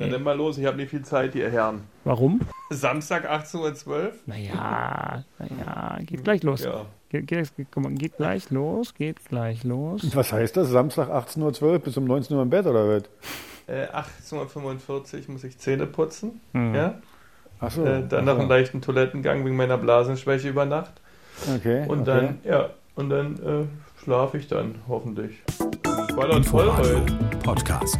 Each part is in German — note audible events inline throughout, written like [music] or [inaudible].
Na dann mal los, ich habe nicht viel Zeit, ihr Herren. Warum? Samstag 18.12 Uhr? Naja, naja, geht gleich los. Ja. Geht, geht, geht gleich los, geht gleich los. Was heißt das? Samstag 18.12 Uhr bis um 19 Uhr im Bett oder was? Äh, 18.45 Uhr muss ich Zähne putzen. Hm. Ja? Achso. Äh, dann noch einen leichten Toilettengang wegen meiner Blasenschwäche über Nacht. Okay. Und okay. dann, ja, und dann äh, schlafe ich dann hoffentlich. War toll Inforadio heute. Podcast.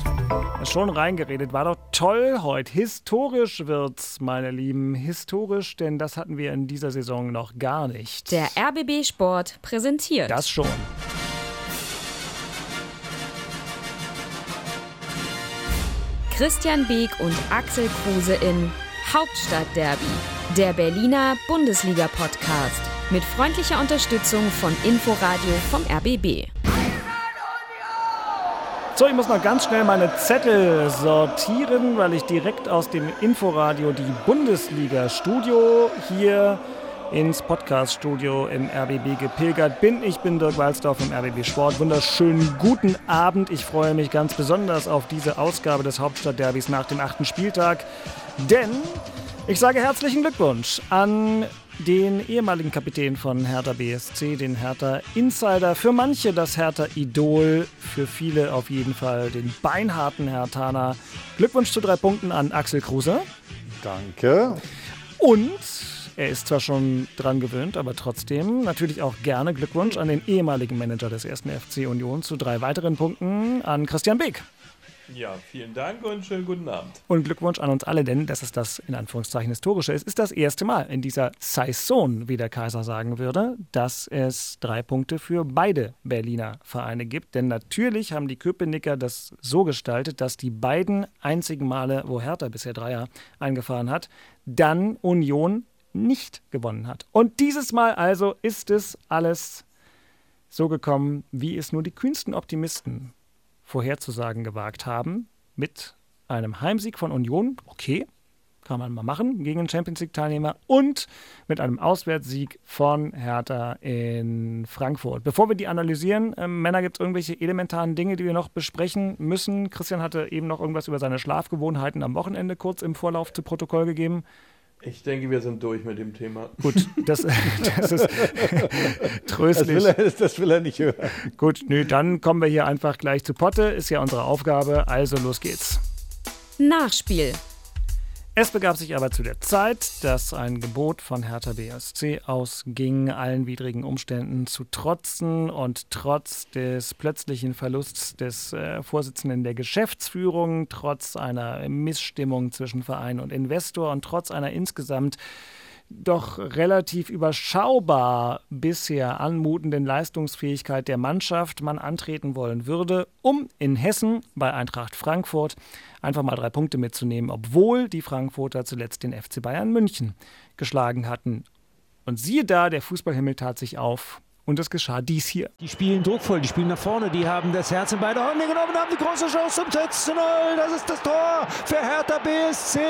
Schon reingeredet, war doch toll heute. Historisch wird's, meine Lieben. Historisch, denn das hatten wir in dieser Saison noch gar nicht. Der RBB Sport präsentiert. das schon. Christian Beek und Axel Kruse in Hauptstadtderby, der Berliner Bundesliga-Podcast. Mit freundlicher Unterstützung von Inforadio vom RBB. So, ich muss noch ganz schnell meine Zettel sortieren, weil ich direkt aus dem Inforadio die Bundesliga-Studio hier ins Podcast-Studio im RBB gepilgert bin. Ich bin Dirk Walzdorf im RBB Sport. Wunderschönen guten Abend. Ich freue mich ganz besonders auf diese Ausgabe des Hauptstadtderbys nach dem achten Spieltag, denn ich sage herzlichen Glückwunsch an den ehemaligen Kapitän von Hertha BSC, den Hertha Insider. Für manche das Hertha Idol, für viele auf jeden Fall den beinharten Hertaner. Glückwunsch zu drei Punkten an Axel Kruse. Danke. Und er ist zwar schon dran gewöhnt, aber trotzdem natürlich auch gerne Glückwunsch an den ehemaligen Manager des ersten FC Union zu drei weiteren Punkten an Christian Beek. Ja, vielen Dank und schönen guten Abend. Und Glückwunsch an uns alle, denn dass es das in Anführungszeichen historische ist, ist das erste Mal in dieser Saison, wie der Kaiser sagen würde, dass es drei Punkte für beide Berliner Vereine gibt. Denn natürlich haben die Köpenicker das so gestaltet, dass die beiden einzigen Male, wo Hertha bisher Dreier eingefahren hat, dann Union nicht gewonnen hat. Und dieses Mal also ist es alles so gekommen, wie es nur die kühnsten Optimisten vorherzusagen gewagt haben, mit einem Heimsieg von Union, okay, kann man mal machen, gegen den Champions League-Teilnehmer und mit einem Auswärtssieg von Hertha in Frankfurt. Bevor wir die analysieren, äh, Männer, gibt es irgendwelche elementaren Dinge, die wir noch besprechen müssen? Christian hatte eben noch irgendwas über seine Schlafgewohnheiten am Wochenende kurz im Vorlauf zu Protokoll gegeben. Ich denke, wir sind durch mit dem Thema. Gut, das, [laughs] das ist [laughs] Das tröstlich. will, er, das will er nicht hören. Gut, nö, dann kommen wir hier einfach gleich zu Potte. Ist ja unsere Aufgabe. Also los geht's. Nachspiel. Es begab sich aber zu der Zeit, dass ein Gebot von Hertha BSC ausging, allen widrigen Umständen zu trotzen und trotz des plötzlichen Verlusts des äh, Vorsitzenden der Geschäftsführung, trotz einer Missstimmung zwischen Verein und Investor und trotz einer insgesamt doch relativ überschaubar bisher anmutenden Leistungsfähigkeit der Mannschaft man antreten wollen würde, um in Hessen bei Eintracht Frankfurt einfach mal drei Punkte mitzunehmen, obwohl die Frankfurter zuletzt den FC Bayern München geschlagen hatten. Und siehe da, der Fußballhimmel tat sich auf und es geschah dies hier. Die spielen druckvoll, die spielen nach vorne, die haben das Herz in beide Hände genommen, haben die große Chance zum 6 zu 0. Das ist das Tor für Hertha BSC,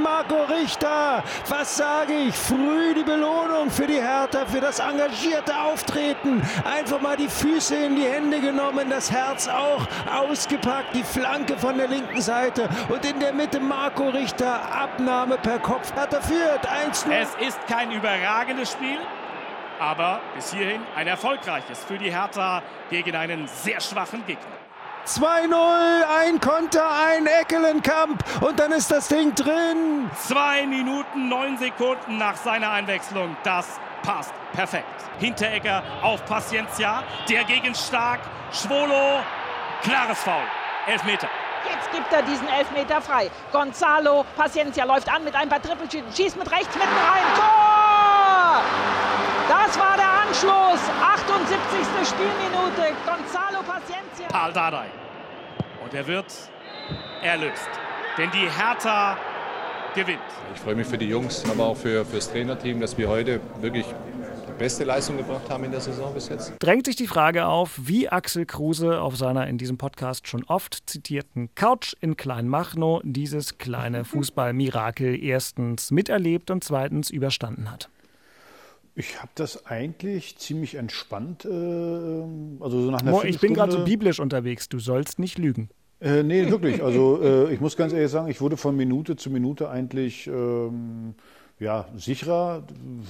Marco Richter. Was sage ich? Früh die Belohnung für die Hertha, für das engagierte Auftreten. Einfach mal die Füße in die Hände genommen, das Herz auch ausgepackt, die Flanke von der linken Seite und in der Mitte Marco Richter, Abnahme per Kopf. Hertha führt 1-0. Es ist kein überragendes Spiel, aber bis hierhin ein erfolgreiches für die Hertha gegen einen sehr schwachen Gegner. 2-0, ein Konter, ein Eckelenkamp und dann ist das Ding drin. Zwei Minuten, neun Sekunden nach seiner Einwechslung. Das passt perfekt. Hinteregger auf Paciencia, der gegen stark. Schwolo, klares Foul. Elfmeter. Jetzt gibt er diesen Elfmeter frei. Gonzalo Paciencia läuft an mit ein paar Trippelschütten, schießt mit rechts mitten rein. Tor! Das war der Anschluss. 78. Spielminute. Gonzalo Paciencia. Paul Dardai. Und er wird erlöst. Denn die Hertha gewinnt. Ich freue mich für die Jungs, aber auch für, für das Trainerteam, dass wir heute wirklich die beste Leistung gebracht haben in der Saison bis jetzt. drängt sich die Frage auf, wie Axel Kruse auf seiner in diesem Podcast schon oft zitierten Couch in Kleinmachnow dieses kleine Fußballmirakel erstens miterlebt und zweitens überstanden hat. Ich habe das eigentlich ziemlich entspannt, äh, also so nach einer Mo, ich bin gerade so biblisch unterwegs, du sollst nicht lügen. Äh, nee, wirklich. Also äh, ich muss ganz ehrlich sagen, ich wurde von Minute zu Minute eigentlich ähm, ja, sicherer.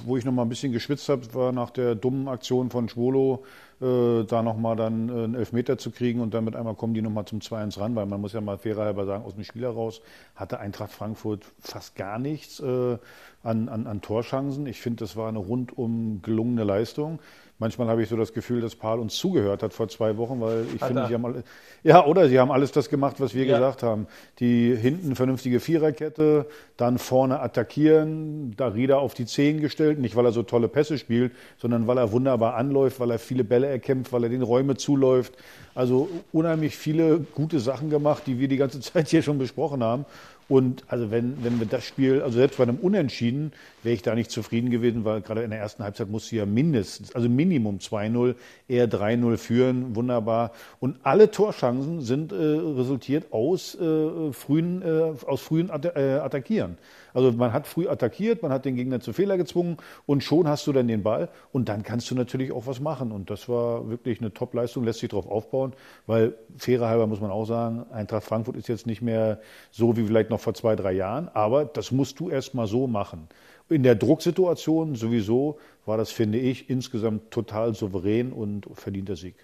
Wo ich noch mal ein bisschen geschwitzt habe, war nach der dummen Aktion von Schwolo, äh, da noch mal dann äh, einen Elfmeter zu kriegen und dann mit einmal kommen die noch mal zum 2-1 ran, weil man muss ja mal fairer sagen, aus dem Spiel heraus hatte Eintracht Frankfurt fast gar nichts äh, an, an, an Torschancen. Ich finde, das war eine rundum gelungene Leistung. Manchmal habe ich so das Gefühl, dass Paul uns zugehört hat vor zwei Wochen, weil ich Hat finde, er. sie haben alle, ja, oder sie haben alles das gemacht, was wir Ja. gesagt haben. Die hinten vernünftige Viererkette, dann vorne attackieren, Darida auf die Zehen gestellt, nicht weil er so tolle Pässe spielt, sondern weil er wunderbar anläuft, weil er viele Bälle erkämpft, weil er den Räume zuläuft. Also unheimlich viele gute Sachen gemacht, die wir die ganze [laughs] Zeit hier schon besprochen haben. Und also wenn, wenn wir das Spiel, also selbst bei einem Unentschieden, wäre ich da nicht zufrieden gewesen, weil gerade in der ersten Halbzeit musste ja mindestens, also Minimum 2-0, eher 3-0 führen, wunderbar. Und alle Torschancen sind äh, resultiert aus äh, frühen, äh, aus frühen Atta äh, Attackieren. Also man hat früh attackiert, man hat den Gegner zu Fehler gezwungen und schon hast du dann den Ball und dann kannst du natürlich auch was machen. Und das war wirklich eine Top-Leistung, lässt sich darauf aufbauen, weil fairer halber muss man auch sagen, Eintracht Frankfurt ist jetzt nicht mehr so wie vielleicht noch vor zwei, drei Jahren, aber das musst du erst mal so machen. In der Drucksituation sowieso war das, finde ich, insgesamt total souverän und verdienter Sieg.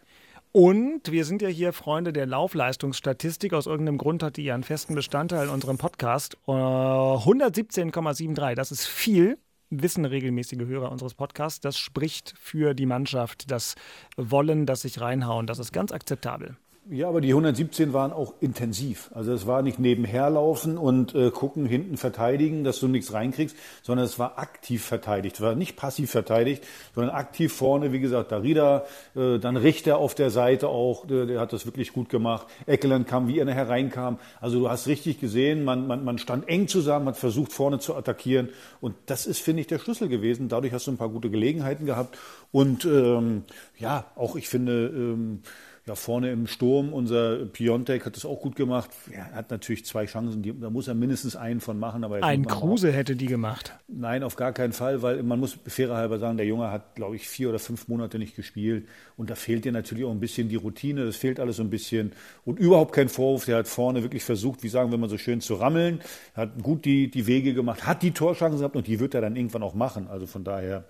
Und wir sind ja hier Freunde der Laufleistungsstatistik. Aus irgendeinem Grund hat die ja einen festen Bestandteil in unserem Podcast. Äh, 117,73, das ist viel. Wissen regelmäßige Hörer unseres Podcasts. Das spricht für die Mannschaft. Das Wollen, das sich reinhauen, das ist ganz akzeptabel. Ja, aber die 117 waren auch intensiv. Also es war nicht nebenherlaufen und äh, gucken, hinten verteidigen, dass du nichts reinkriegst, sondern es war aktiv verteidigt. Es war nicht passiv verteidigt, sondern aktiv vorne, wie gesagt, Darida, äh, dann Richter auf der Seite auch, der, der hat das wirklich gut gemacht. Eckeland kam, wie er nachher reinkam. Also du hast richtig gesehen, man, man, man stand eng zusammen, hat versucht vorne zu attackieren und das ist, finde ich, der Schlüssel gewesen. Dadurch hast du ein paar gute Gelegenheiten gehabt und ähm, ja, auch ich finde... Ähm, ja, vorne im Sturm, unser Piontek hat das auch gut gemacht. Er hat natürlich zwei Chancen, die, da muss er mindestens einen von machen. Aber Ein Kruse hätte die gemacht. Nein, auf gar keinen Fall, weil man muss fairer halber sagen, der Junge hat, glaube ich, vier oder fünf Monate nicht gespielt. Und da fehlt dir natürlich auch ein bisschen die Routine, das fehlt alles so ein bisschen. Und überhaupt kein Vorwurf, der hat vorne wirklich versucht, wie sagen wir mal so schön, zu rammeln, hat gut die, die Wege gemacht, hat die Torchancen gehabt und die wird er dann irgendwann auch machen. Also von daher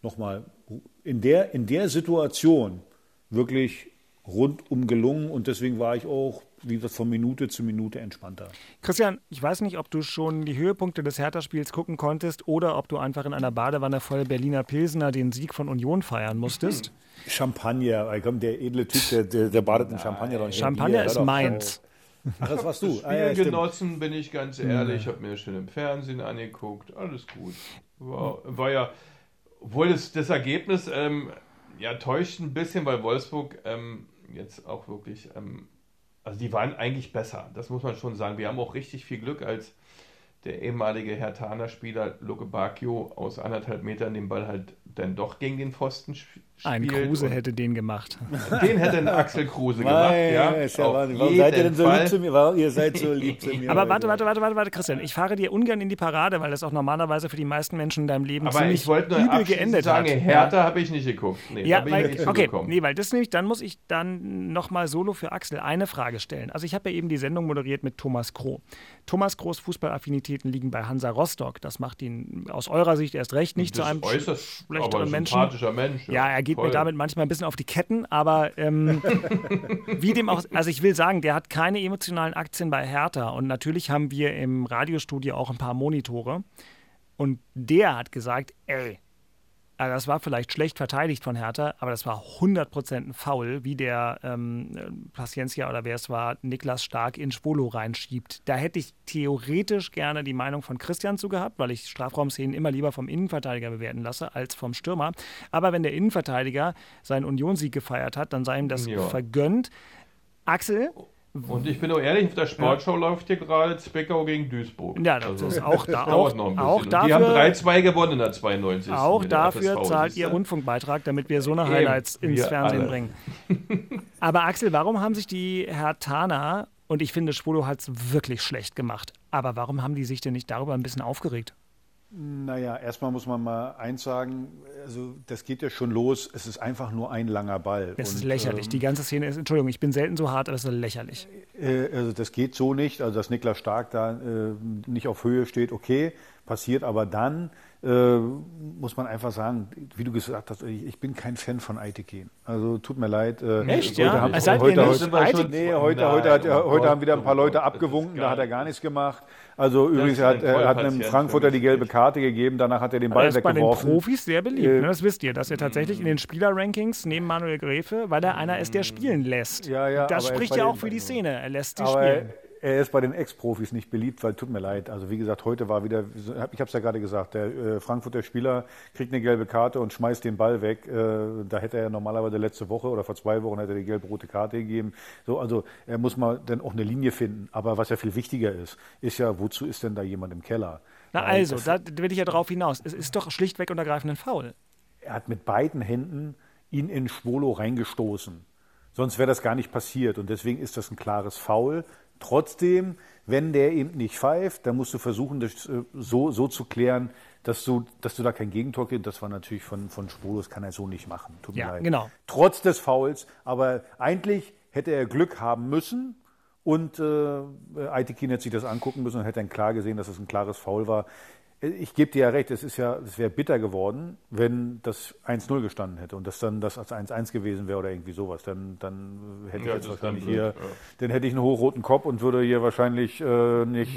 nochmal, in der, in der Situation wirklich rundum gelungen und deswegen war ich auch, wie gesagt, von Minute zu Minute entspannter. Christian, ich weiß nicht, ob du schon die Höhepunkte des Hertha-Spiels gucken konntest oder ob du einfach in einer Badewanne voll Berliner Pilsener den Sieg von Union feiern musstest. [laughs] Champagner, komm, der edle Typ, der, der, der badet in Champagner. Doch nicht. Champagner Bier, ist meins. Ach, das warst du. Spiel Ah, ja, genossen, bin ich ganz ehrlich. Ich habe mir schön im Fernsehen angeguckt. Alles gut. War, war ja, obwohl das, das Ergebnis ähm, ja täuscht ein bisschen, weil Wolfsburg ähm, jetzt auch wirklich, ähm, also die waren eigentlich besser. Das muss man schon sagen. Wir haben auch richtig viel Glück, als der ehemalige Hertaner Spieler Luke Bacchio aus anderthalb Metern den Ball halt dann doch gegen den Pfosten sp- spielt. Ein Kruse hätte den gemacht. [laughs] Den hätte ein Axel Kruse gemacht. Nein, Ja, ist ja Wahnsinn. Warum seid ihr denn so Fall. lieb zu mir? Warum, ihr seid so lieb zu mir. Aber warte, warte, warte, warte, warte, Christian. Ich fahre dir ungern in die Parade, weil das auch normalerweise für die meisten Menschen in deinem Leben Aber ziemlich ich wollte nur übel geendet sagen, hat. Hertha habe ich nicht geguckt. Nee, Ja, weil, nicht okay, zugekommen. nee, weil das nämlich, dann muss ich dann nochmal solo für Axel eine Frage stellen. Also ich habe ja eben die Sendung moderiert mit Thomas Kroh. Thomas Krohs Fußballaffinitäten liegen bei Hansa Rostock. Das macht ihn aus eurer Sicht erst recht nicht Das zu einem äußerst schlechteren Menschen. Mensch. Ja, er geht voll. mir damit manchmal ein bisschen auf die Ketten, aber ähm, [laughs] wie dem auch, also ich will sagen, der hat keine emotionalen Aktien bei Hertha und natürlich haben wir im Radiostudio auch ein paar Monitore und der hat gesagt, ey, also das war vielleicht schlecht verteidigt von Hertha, aber das war 100% ein Foul, wie der ähm, Paciencia oder wer es war, Niklas Stark in Spolo reinschiebt. Da hätte ich theoretisch gerne die Meinung von Christian zu gehabt, weil ich Strafraumszenen immer lieber vom Innenverteidiger bewerten lasse als vom Stürmer. Aber wenn der Innenverteidiger seinen Unionssieg gefeiert hat, dann sei ihm das Ja. vergönnt. Axel, Und ich bin auch ehrlich, auf der Sportschau läuft hier gerade Zwickau gegen Duisburg. Ja, das ist auch da- [laughs] auch- noch ein auch bisschen. Und die haben dafür- 3-2 gewonnen in der 92. auch dafür FSV, zahlt ihr? Rundfunkbeitrag, damit wir so eine Eben, Highlights ins wir Fernsehen alle. bringen. [laughs] Aber Axel, warum haben sich die Hertaner, und ich finde, Spolo hat es wirklich schlecht gemacht, aber warum haben die sich denn nicht darüber ein bisschen aufgeregt? Naja, erstmal muss man mal eins sagen, also das geht ja schon los, es ist einfach nur ein langer Ball. Es ist lächerlich. Ähm, Die ganze Szene ist, Entschuldigung, ich bin selten so hart, aber es ist lächerlich. Äh, also das geht so nicht, also dass Niklas Stark da äh, nicht auf Höhe steht, okay, passiert aber dann, äh, muss man einfach sagen, wie du gesagt hast, ich, ich bin kein Fan von Aitekin. Also tut mir leid. Äh, Echt, ja? Haben, also heute, heute, heute, nee, heute, heute, hat, heute haben wieder ein paar Leute abgewunken, da hat er gar nichts gemacht. Also übrigens, er hat, er hat einem Frankfurter die gelbe Karte gegeben, danach hat er den Ball weggeworfen. Er ist bei den Profis sehr beliebt, äh, ne? das wisst ihr, dass er tatsächlich in den Spielerrankings neben Manuel Gräfe, weil er einer ist, der spielen lässt. Ja, ja, das spricht ja auch für die Szene, er lässt sie aber spielen er ist bei den Ex-Profis nicht beliebt, weil tut mir leid. Also wie gesagt, heute war wieder, ich habe es ja gerade gesagt, der äh, Frankfurter Spieler kriegt eine gelbe Karte und schmeißt den Ball weg. Äh, da hätte er normalerweise letzte Woche oder vor zwei Wochen hätte er die gelb-rote Karte gegeben. So, also er muss mal dann auch eine Linie finden. Aber was ja viel wichtiger ist, ist ja, wozu ist denn da jemand im Keller? Na weil also, da will ich ja drauf hinaus. Es ist doch schlichtweg und ergreifend ein Foul. Er hat mit beiden Händen ihn in Schwolo reingestoßen. Sonst wäre das gar nicht passiert. Und deswegen ist das ein klares Foul. Trotzdem, wenn der eben nicht pfeift, dann musst du versuchen, das äh, so, so zu klären, dass du, dass du da kein Gegentor kriegst. Das war natürlich von, von Spolo, das kann er so nicht machen. Tut mir ja, leid. Genau. Trotz des Fouls. Aber eigentlich hätte er Glück haben müssen. Und äh, Aitekin hätte sich das angucken müssen und hätte dann klar gesehen, dass es ein klares Foul war. Ich gebe dir ja recht, es ist ja, es wäre bitter geworden, wenn das 1-0 gestanden hätte und das dann das als 1-1 gewesen wäre oder irgendwie sowas. Dann, dann hätte ja, ich jetzt wahrscheinlich hier, ja. dann hätte ich einen hochroten Kopf und würde hier wahrscheinlich äh, nicht,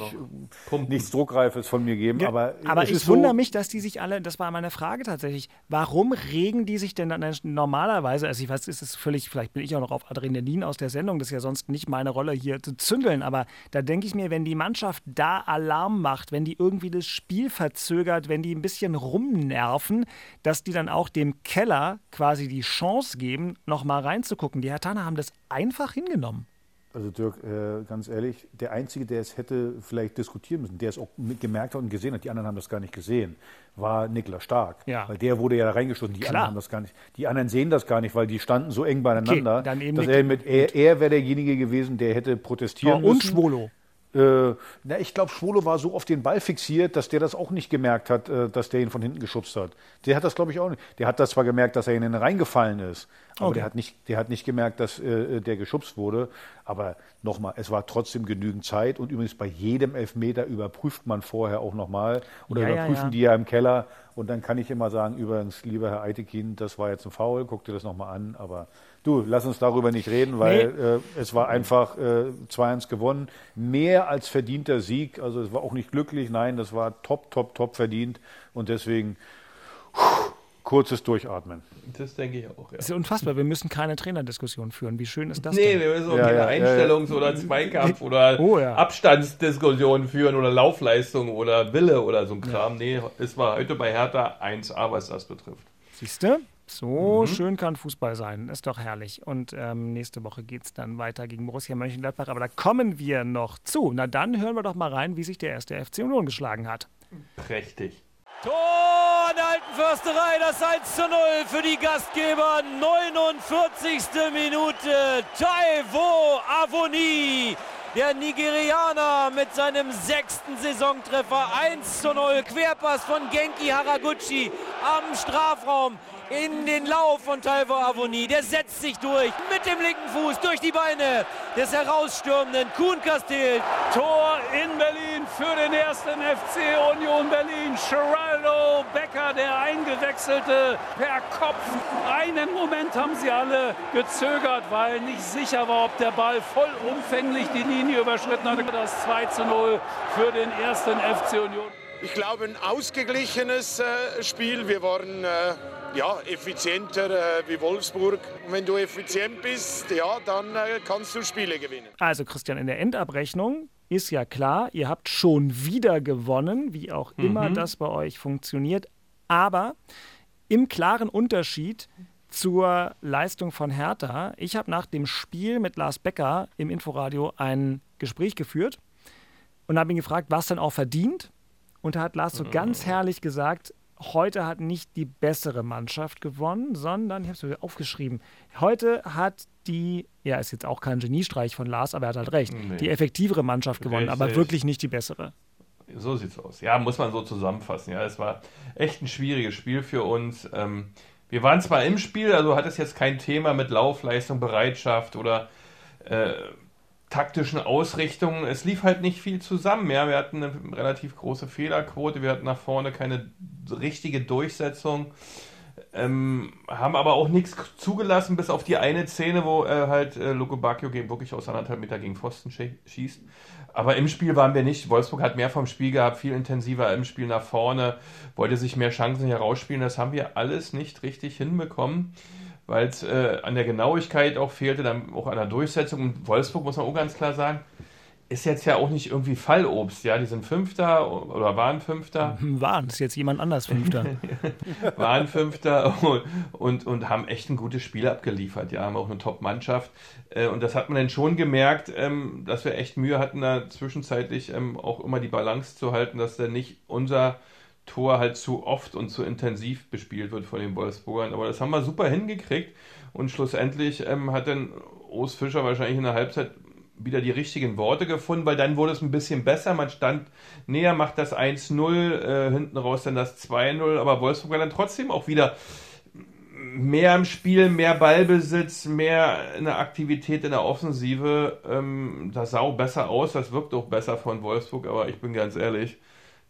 nichts Druckreifes von mir geben. Ja, aber aber ich so wundere mich, dass die sich alle, das war meine Frage tatsächlich, warum regen die sich denn dann normalerweise, also ich weiß, ist es völlig, vielleicht bin ich auch noch auf Adrenalin aus der Sendung, das ist ja sonst nicht meine Rolle hier zu zündeln, aber da denke ich mir, wenn die Mannschaft da Alarm macht, wenn die irgendwie das Spiel verzögert, wenn die ein bisschen rumnerven, dass die dann auch dem Keller quasi die Chance geben, nochmal reinzugucken. Die Hertaner haben das einfach hingenommen. Also Dirk, äh, ganz ehrlich, der Einzige, der es hätte vielleicht diskutieren müssen, der es auch gemerkt hat und gesehen hat, die anderen haben das gar nicht gesehen, war Niklas Stark. Ja. Weil der wurde ja da reingestoßen, die Klar. anderen haben das gar nicht. Die anderen sehen das gar nicht, weil die standen so eng beieinander. Okay, dann eben dass er, mit, er, er wäre derjenige gewesen, der hätte protestieren oh, müssen. Und Schwolo. Äh, na, ich glaube, Schwolo war so auf den Ball fixiert, dass der das auch nicht gemerkt hat, äh, dass der ihn von hinten geschubst hat. Der hat das, glaube ich, auch nicht. Der hat das zwar gemerkt, dass er in den reingefallen ist, aber okay. der, hat nicht, der hat nicht gemerkt, dass äh, der geschubst wurde. Aber nochmal, es war trotzdem genügend Zeit und übrigens bei jedem Elfmeter überprüft man vorher auch nochmal oder ja, überprüfen ja, ja. die ja im Keller. Und dann kann ich immer sagen, übrigens, lieber Herr Eitekin, das war jetzt ein Foul, guck dir das nochmal an, aber Du, lass uns darüber nicht reden, weil nee. äh, es war einfach äh, 2-1 gewonnen. Mehr als verdienter Sieg. Also es war auch nicht glücklich, nein, das war top, top, top verdient. Und deswegen pff, kurzes Durchatmen. Das denke ich auch. Ja. Das ist unfassbar. Wir müssen keine Trainerdiskussion führen. Wie schön ist das nee, denn? wir müssen auch ja, keine ja, Einstellungs- oder Zweikampf oder [laughs] oh, Abstandsdiskussionen führen oder Laufleistung oder Wille oder so ein Kram. Nee, es war heute bei Hertha 1A, was das betrifft. Siehst du? So mhm. schön kann Fußball sein. Ist doch herrlich. Und ähm, nächste Woche geht es dann weiter gegen Borussia Mönchengladbach. Aber da kommen wir noch zu. Na dann hören wir doch mal rein, wie sich der erste FC Union geschlagen hat. Prächtig. Tor der alten Försterei, das 1 zu 0 für die Gastgeber. 49. Minute. Taiwo Avoni. Der Nigerianer mit seinem sechsten Saisontreffer 1 zu 0. Querpass von Genki Haraguchi am Strafraum in den Lauf von Taiwo Avoni. Der setzt sich durch mit dem linken Fuß durch die Beine des herausstürmenden Kuhn Castill. Tor in Berlin für den ersten FC Union Berlin. Geraldo Becker, der eingewechselte per Kopf. Einen Moment haben sie alle gezögert, weil nicht sicher war, ob der Ball vollumfänglich die Linie überschritten hat. Das 2 zu 0 für den ersten FC Union. Ich glaube, ein ausgeglichenes äh, Spiel. Wir waren äh, ja, effizienter äh, wie Wolfsburg. Und wenn du effizient bist, ja, dann äh, kannst du Spiele gewinnen. Also Christian, in der Endabrechnung ist ja klar, ihr habt schon wieder gewonnen, wie auch immer mhm. das bei euch funktioniert. Aber im klaren Unterschied zur Leistung von Hertha, ich habe nach dem Spiel mit Lars Becker im Inforadio ein Gespräch geführt und habe ihn gefragt, was denn auch verdient. Und da hat Lars so mhm. ganz herrlich gesagt, heute hat nicht die bessere Mannschaft gewonnen, sondern, ich habe es aufgeschrieben, heute hat die, ja, ist jetzt auch kein Geniestreich von Lars, aber er hat halt recht, nee. die effektivere Mannschaft gewonnen, Richtig. aber wirklich nicht die bessere. So sieht's aus. Ja, muss man so zusammenfassen. Ja, es war echt ein schwieriges Spiel für uns. Ähm, wir waren zwar im Spiel, also hat es jetzt kein Thema mit Laufleistung, Bereitschaft oder äh, taktischen Ausrichtungen. Es lief halt nicht viel zusammen. Ja, wir hatten eine relativ große Fehlerquote, wir hatten nach vorne keine richtige Durchsetzung. Ähm, haben aber auch nichts zugelassen, bis auf die eine Szene, wo äh, halt äh, Luko Bacchio wirklich aus anderthalb Meter gegen Pfosten schießt. Aber im Spiel waren wir nicht. Wolfsburg hat mehr vom Spiel gehabt, viel intensiver im Spiel nach vorne, wollte sich mehr Chancen herausspielen. Das haben wir alles nicht richtig hinbekommen, weil es äh, an der Genauigkeit auch fehlte, dann auch an der Durchsetzung. Und Wolfsburg, muss man auch ganz klar sagen, ist jetzt ja auch nicht irgendwie Fallobst, ja, die sind Fünfter oder waren Fünfter. [laughs] Waren, ist jetzt jemand anders Fünfter. [laughs] waren Fünfter und, und, und, haben echt ein gutes Spiel abgeliefert, ja, haben auch eine Top-Mannschaft. Äh, und das hat man dann schon gemerkt, ähm, dass wir echt Mühe hatten, da zwischenzeitlich ähm, auch immer die Balance zu halten, dass da nicht unser Tor halt zu oft und zu intensiv bespielt wird von den Wolfsburgern. Aber das haben wir super hingekriegt und schlussendlich ähm, hat dann Urs Fischer wahrscheinlich in der Halbzeit wieder die richtigen Worte gefunden, weil dann wurde es ein bisschen besser. Man stand näher, macht das 1-0, äh, hinten raus dann das 2-0, aber Wolfsburg war dann trotzdem auch wieder mehr im Spiel, mehr Ballbesitz, mehr eine Aktivität in der Offensive. Ähm, das sah auch besser aus, das wirkt auch besser von Wolfsburg, aber ich bin ganz ehrlich,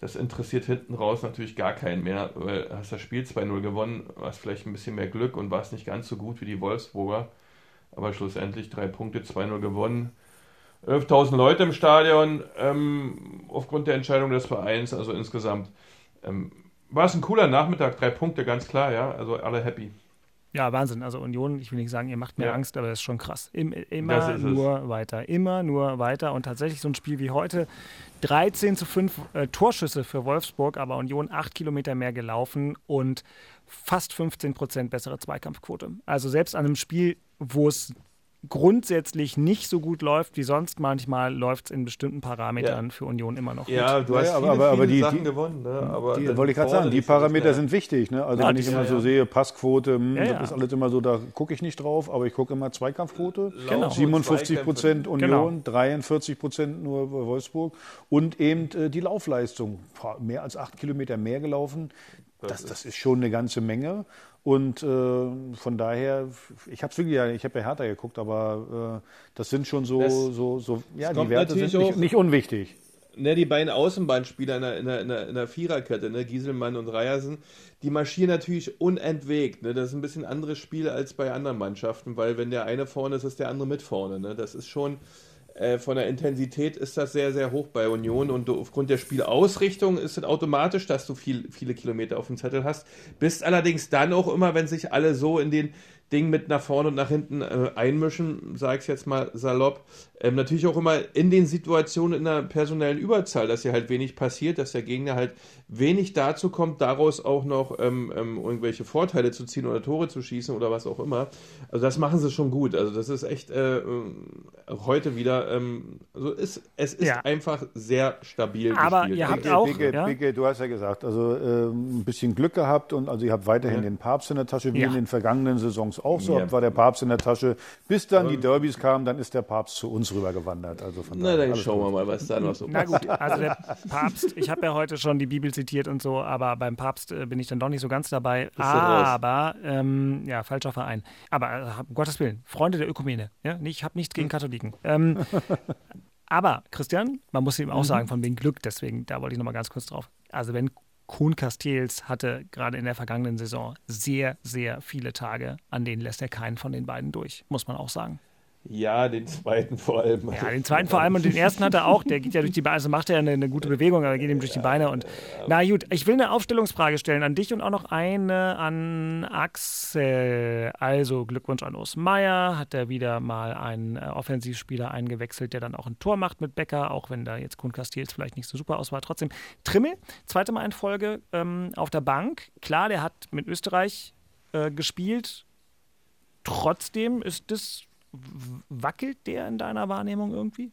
das interessiert hinten raus natürlich gar keinen mehr, weil hast das Spiel 2-0 gewonnen, hast vielleicht ein bisschen mehr Glück und warst nicht ganz so gut wie die Wolfsburger. Aber schlussendlich drei Punkte, 2-0 gewonnen 11.000 Leute im Stadion ähm, aufgrund der Entscheidung des Vereins. Also insgesamt ähm, war es ein cooler Nachmittag, drei Punkte, ganz klar, ja. Also alle happy. Ja, Wahnsinn. Also Union, ich will nicht sagen, ihr macht mir ja. Angst, aber das ist schon krass. Im, immer nur es. weiter, immer nur weiter. Und tatsächlich so ein Spiel wie heute, 13 zu 5 äh, Torschüsse für Wolfsburg, aber Union 8 Kilometer mehr gelaufen und fast 15 Prozent bessere Zweikampfquote. Also selbst an einem Spiel, wo es grundsätzlich nicht so gut läuft wie sonst manchmal, läuft es in bestimmten Parametern ja. für Union immer noch ja, gut. du hast ja, viele, aber, aber viele die, Sachen die, gewonnen. Ne? Aber die, wollte ich gerade sagen, die Parameter sind wichtig. Ne? Also wenn ich immer so sehe, Passquote, mh, hm, das ist alles immer so, da gucke ich nicht drauf, aber ich gucke immer Zweikampfquote. Genau. 57 Prozent Union, genau. 43 Prozent nur Wolfsburg und eben äh, die Laufleistung. Mehr als acht Kilometer mehr gelaufen. Das, das, ist schon eine ganze Menge. Und äh, von daher, ich habe wirklich, ich habe ja härter geguckt, aber äh, das sind schon so, das, so, so ja, die Werte sind nicht, nicht, unwichtig. Ne, die beiden Außenbahnspieler in der, in der, in der, in der Viererkette, ne, Gieselmann und Reiersen, die marschieren natürlich unentwegt. Ne? Das ist ein bisschen anderes Spiel als bei anderen Mannschaften, weil wenn der eine vorne ist, ist der andere mit vorne. Ne? Das ist schon, äh, von der Intensität ist das sehr, sehr hoch bei Union und du, aufgrund der Spielausrichtung ist es automatisch, dass du viel, viele Kilometer auf dem Zettel hast. Bist allerdings dann auch immer, wenn sich alle so in den Ding mit nach vorne und nach hinten äh, einmischen, sage ich jetzt mal salopp. Ähm, natürlich auch immer in den Situationen in der personellen Überzahl, dass hier halt wenig passiert, dass der Gegner halt wenig dazu kommt, daraus auch noch ähm, ähm, irgendwelche Vorteile zu ziehen oder Tore zu schießen oder was auch immer. Also das machen sie schon gut. Also das ist echt äh, heute wieder, ähm, also ist, es ist ja. einfach sehr stabil Aber gespielt. ihr habt Bicke, auch, Bicke, ja? Bicke, du hast ja gesagt, also äh, ein bisschen Glück gehabt und also ihr habt weiterhin ja. den Papst in der Tasche, wie in den vergangenen Saisons auch so, war der Papst in der Tasche. Bis dann die Derbys kamen, dann ist der Papst zu uns rübergewandert. Also von Na, dann schauen gut. wir mal, was da noch so Na gut, also der [laughs] Papst, ich habe ja heute schon die Bibel zitiert und so, aber beim Papst äh, bin ich dann doch nicht so ganz dabei. Aber, ähm, ja, falscher Verein. Aber äh, um Gottes Willen, Freunde der Ökumene. Ja? Ich habe nichts gegen Katholiken. Ähm, [laughs] aber, Christian, man muss ihm auch mhm. sagen, von wegen Glück, deswegen, da wollte ich nochmal ganz kurz drauf. Also, wenn Kuhn Castells hatte gerade in der vergangenen Saison sehr, sehr viele Tage, an denen lässt er keinen von den beiden durch, muss man auch sagen. Ja, den zweiten vor allem. Ja, den zweiten vor allem und den ersten hat er auch. Der geht ja durch die Beine, also macht er eine, eine gute Bewegung, aber geht ihm durch die Beine. Und na gut, ich will eine Aufstellungsfrage stellen an dich und auch noch eine an Axel. Also Glückwunsch an Urs Meier. Hat er wieder mal einen äh, Offensivspieler eingewechselt, der dann auch ein Tor macht mit Becker, auch wenn da jetzt Kuhn Castells vielleicht nicht so super aus war. Trotzdem Trimmel, zweite Mal in Folge ähm, auf der Bank. Klar, der hat mit Österreich äh, gespielt. Trotzdem ist das wackelt der in deiner Wahrnehmung irgendwie?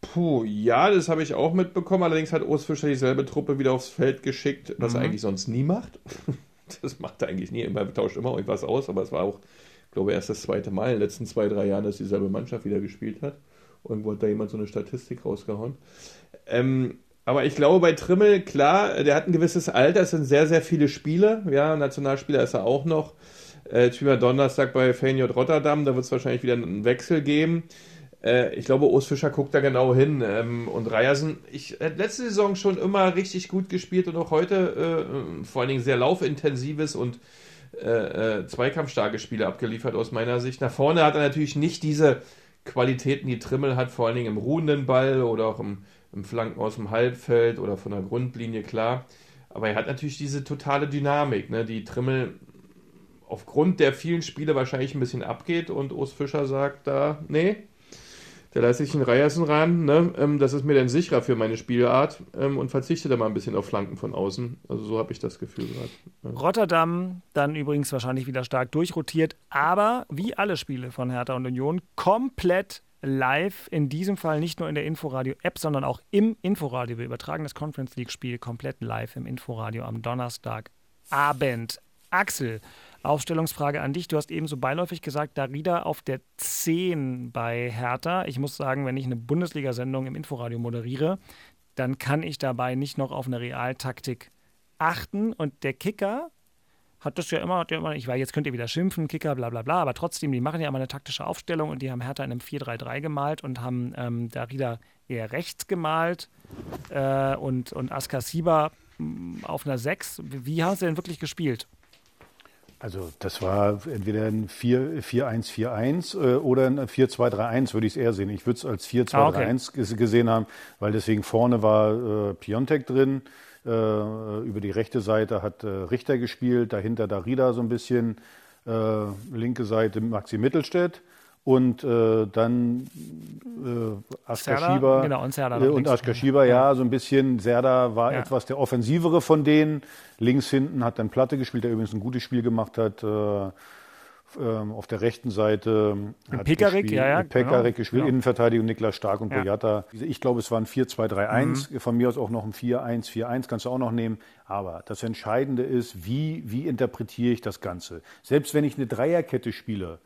Puh, ja, das habe ich auch mitbekommen. Allerdings hat Urs Fischer dieselbe Truppe wieder aufs Feld geschickt, was mhm. er eigentlich sonst nie macht. [laughs] Das macht er eigentlich nie. Er tauscht immer irgendwas aus, aber es war auch, glaube ich, erst das zweite Mal in den letzten zwei, drei Jahren, dass dieselbe Mannschaft wieder gespielt hat. Irgendwo hat da jemand so eine Statistik rausgehauen. Ähm, Aber ich glaube, bei Trimmel, klar, der hat ein gewisses Alter, es sind sehr, sehr viele Spiele. Ja, Nationalspieler ist er auch noch. Äh, Spielen Donnerstag bei Feyenoord Rotterdam, da wird es wahrscheinlich wieder einen Wechsel geben. Äh, ich glaube, Urs Fischer guckt da genau hin. Ähm, und Reiersen, ich hätte letzte Saison schon immer richtig gut gespielt und auch heute äh, vor allen Dingen sehr laufintensives und äh, äh, zweikampfstarke Spiele abgeliefert aus meiner Sicht. Nach vorne hat er natürlich nicht diese Qualitäten, die Trimmel hat, vor allen Dingen im ruhenden Ball oder auch im, im Flanken aus dem Halbfeld oder von der Grundlinie, klar. Aber er hat natürlich diese totale Dynamik, ne, die Trimmel aufgrund der vielen Spiele wahrscheinlich ein bisschen abgeht und Urs Fischer sagt da, nee, da lasse ich einen Reiersen ran, ne? Ähm, das ist mir dann sicherer für meine Spielart ähm, und verzichte da mal ein bisschen auf Flanken von außen. Also so habe ich das Gefühl gerade. Rotterdam dann übrigens wahrscheinlich wieder stark durchrotiert, aber wie alle Spiele von Hertha und Union komplett live, in diesem Fall nicht nur in der Inforadio-App, sondern auch im Inforadio. Wir übertragen das Conference League-Spiel komplett live im Inforadio am Donnerstagabend. Axel, Aufstellungsfrage an dich. Du hast eben so beiläufig gesagt, Darida auf der 10 bei Hertha. Ich muss sagen, wenn ich eine Bundesliga-Sendung im Inforadio moderiere, dann kann ich dabei nicht noch auf eine Realtaktik achten. Und der Kicker hat das ja immer, hat ja immer ich weiß, jetzt könnt ihr wieder schimpfen, Kicker, bla bla bla, aber trotzdem, die machen ja immer eine taktische Aufstellung und die haben Hertha in einem 4-3-3 gemalt und haben ähm, Darida eher rechts gemalt äh, und, und Askar Siba mm, auf einer 6. Wie haben sie denn wirklich gespielt? Also das war entweder ein 4-1-4-1 äh, oder ein 4-2-3-1, würde ich es eher sehen. Ich würde es als 4-2-3-1 ah, okay. gesehen haben, weil deswegen vorne war äh, Piontek drin, äh, über die rechte Seite hat äh, Richter gespielt, dahinter Darida so ein bisschen, äh, linke Seite Maxi Mittelstädt und äh, dann äh, Askar Schieber genau, und, Serda äh, und Askar Schieber, ja. ja. so ein bisschen. Serda war ja. etwas der offensivere von denen. Links hinten hat dann Platte gespielt, der übrigens ein gutes Spiel gemacht hat. Äh, ähm, auf der rechten Seite hat Pekarik, ja, ja, Pekarik genau, gespielt, genau. Innenverteidigung Niklas Stark und ja. Boyata. Ich glaube, es war ein 4-2-3-1, mhm. von mir aus auch noch ein 4-1-4-1, kannst du auch noch nehmen. Aber das Entscheidende ist, wie, wie interpretiere ich das Ganze? Selbst wenn ich eine Dreierkette spiele,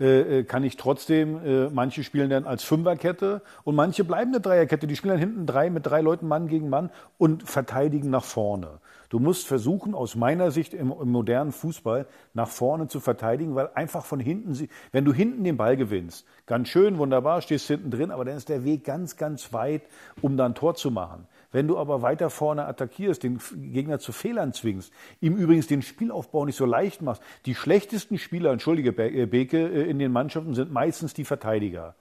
äh, äh, kann ich trotzdem, äh, manche spielen dann als Fünferkette und manche bleiben eine Dreierkette. Die spielen dann hinten drei mit drei Leuten Mann gegen Mann und verteidigen nach vorne. Du musst versuchen, aus meiner Sicht im, im modernen Fußball nach vorne zu verteidigen, weil einfach von hinten, wenn du hinten den Ball gewinnst, ganz schön, wunderbar, stehst hinten drin, aber dann ist der Weg ganz, ganz weit, um dann Tor zu machen. Wenn du aber weiter vorne attackierst, den Gegner zu Fehlern zwingst, ihm übrigens den Spielaufbau nicht so leicht machst, die schlechtesten Spieler, entschuldige äh, Beke, äh, in den Mannschaften sind meistens die Verteidiger.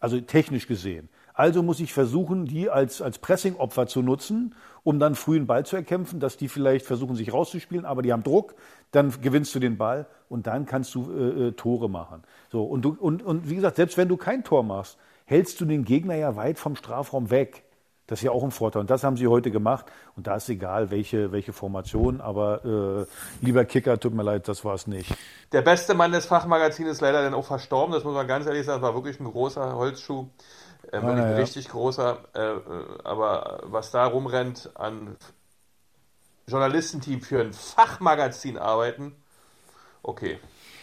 Also technisch gesehen. Also muss ich versuchen, die als, als Pressingopfer zu nutzen, um dann früh einen Ball zu erkämpfen, dass die vielleicht versuchen, sich rauszuspielen, aber die haben Druck, dann gewinnst du den Ball und dann kannst du äh, äh Tore machen. So, und, du, und, und wie gesagt, selbst wenn du kein Tor machst, hältst du den Gegner ja weit vom Strafraum weg. Das ist ja auch ein Vorteil. Und das haben sie heute gemacht. Und da ist egal, welche, welche Formation. Aber äh, lieber Kicker, tut mir leid, das war es nicht. Der beste Mann des Fachmagazins ist leider dann auch verstorben. Das muss man ganz ehrlich sagen. Das war wirklich ein großer Holzschuh. Äh, wirklich ein ja. richtig großer. Äh, äh, aber was da rumrennt an Journalistenteam für ein Fachmagazin arbeiten, okay.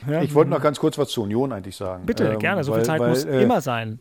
Ja, ich wollte noch ganz kurz was zur Union eigentlich sagen. Bitte, ähm, gerne. So weil, viel Zeit weil, muss äh, immer sein.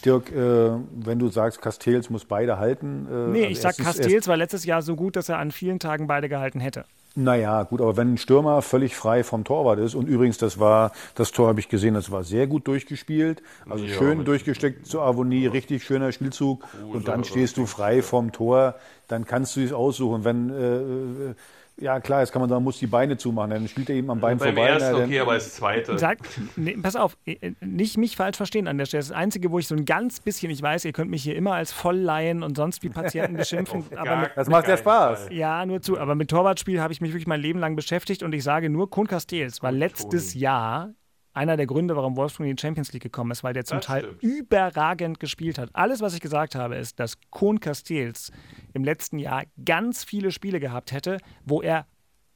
Dirk, äh, wenn du sagst, Castells muss beide halten. Äh, nee, ich sag Castells war letztes Jahr so gut, dass er an vielen Tagen beide gehalten hätte. Naja, gut, aber wenn ein Stürmer völlig frei vom Torwart ist, und übrigens, das war, das Tor habe ich gesehen, das war sehr gut durchgespielt, also ja, schön durchgesteckt zur Avonie, richtig schöner Spielzug, und dann stehst du frei vom Tor, dann kannst du es aussuchen. Wenn, äh, ja, klar, jetzt kann man sagen, muss die Beine zumachen, dann spielt er eben am Bein Beim vorbei. Ersten, okay, aber das zweite. Sag, nee, pass auf, äh, nicht mich falsch verstehen an der Stelle. Das Einzige, wo ich so ein ganz bisschen, ich weiß, ihr könnt mich hier immer als Vollleihen und sonst wie Patienten [laughs] beschimpfen. aber mit, das macht ja Spaß. Ja, nur zu. Aber mit Torwartspiel habe ich mich wirklich mein Leben lang beschäftigt und ich sage nur, Kohn Castells war letztes Jahr einer der Gründe, warum Wolfsburg in die Champions League gekommen ist, weil der zum das Teil stimmt. überragend gespielt hat. Alles, was ich gesagt habe, ist, dass Kohn Castells im letzten Jahr ganz viele Spiele gehabt hätte, wo er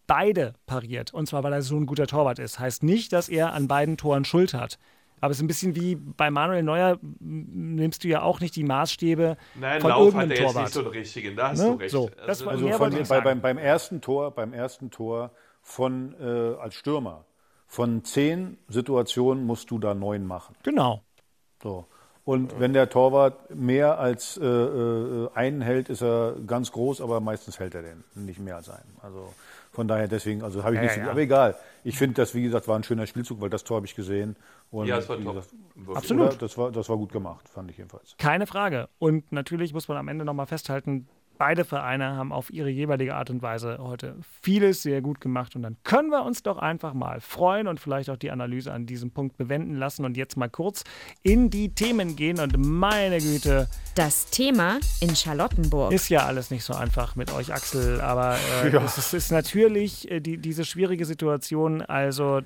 beide pariert. Und zwar, weil er so ein guter Torwart ist. Heißt nicht, dass er an beiden Toren Schuld hat. Aber es ist ein bisschen wie bei Manuel Neuer, nimmst du ja auch nicht die Maßstäbe Nein, von Lauf irgendeinem hat er Torwart. jetzt nicht so den richtigen, da hast ne? du recht. So, das also, also von, bei, beim, beim, ersten Tor, beim ersten Tor von äh, als Stürmer, von zehn Situationen musst du da neun machen. Genau. So. Und wenn der Torwart mehr als äh, äh, einen hält, ist er ganz groß, aber meistens hält er den, nicht mehr als einen. Also von daher deswegen, also habe ich Ja, nicht so, ja. aber egal. Ich finde, das wie gesagt war ein schöner Spielzug, weil das Tor habe ich gesehen. Und Ja, es war top. gesagt. Absolut. oder? Das war, das war gut gemacht, fand ich jedenfalls. Keine Frage. Und natürlich muss man am Ende nochmal festhalten, beide Vereine haben auf ihre jeweilige Art und Weise heute vieles sehr gut gemacht. Und dann können wir uns doch einfach mal freuen und vielleicht auch die Analyse an diesem Punkt bewenden lassen und jetzt mal kurz in die Themen gehen. Und meine Güte, Das Thema in Charlottenburg. ist ja alles nicht so einfach mit euch, Axel. Aber äh, Ja. es ist, ist natürlich äh, die, diese schwierige Situation. Also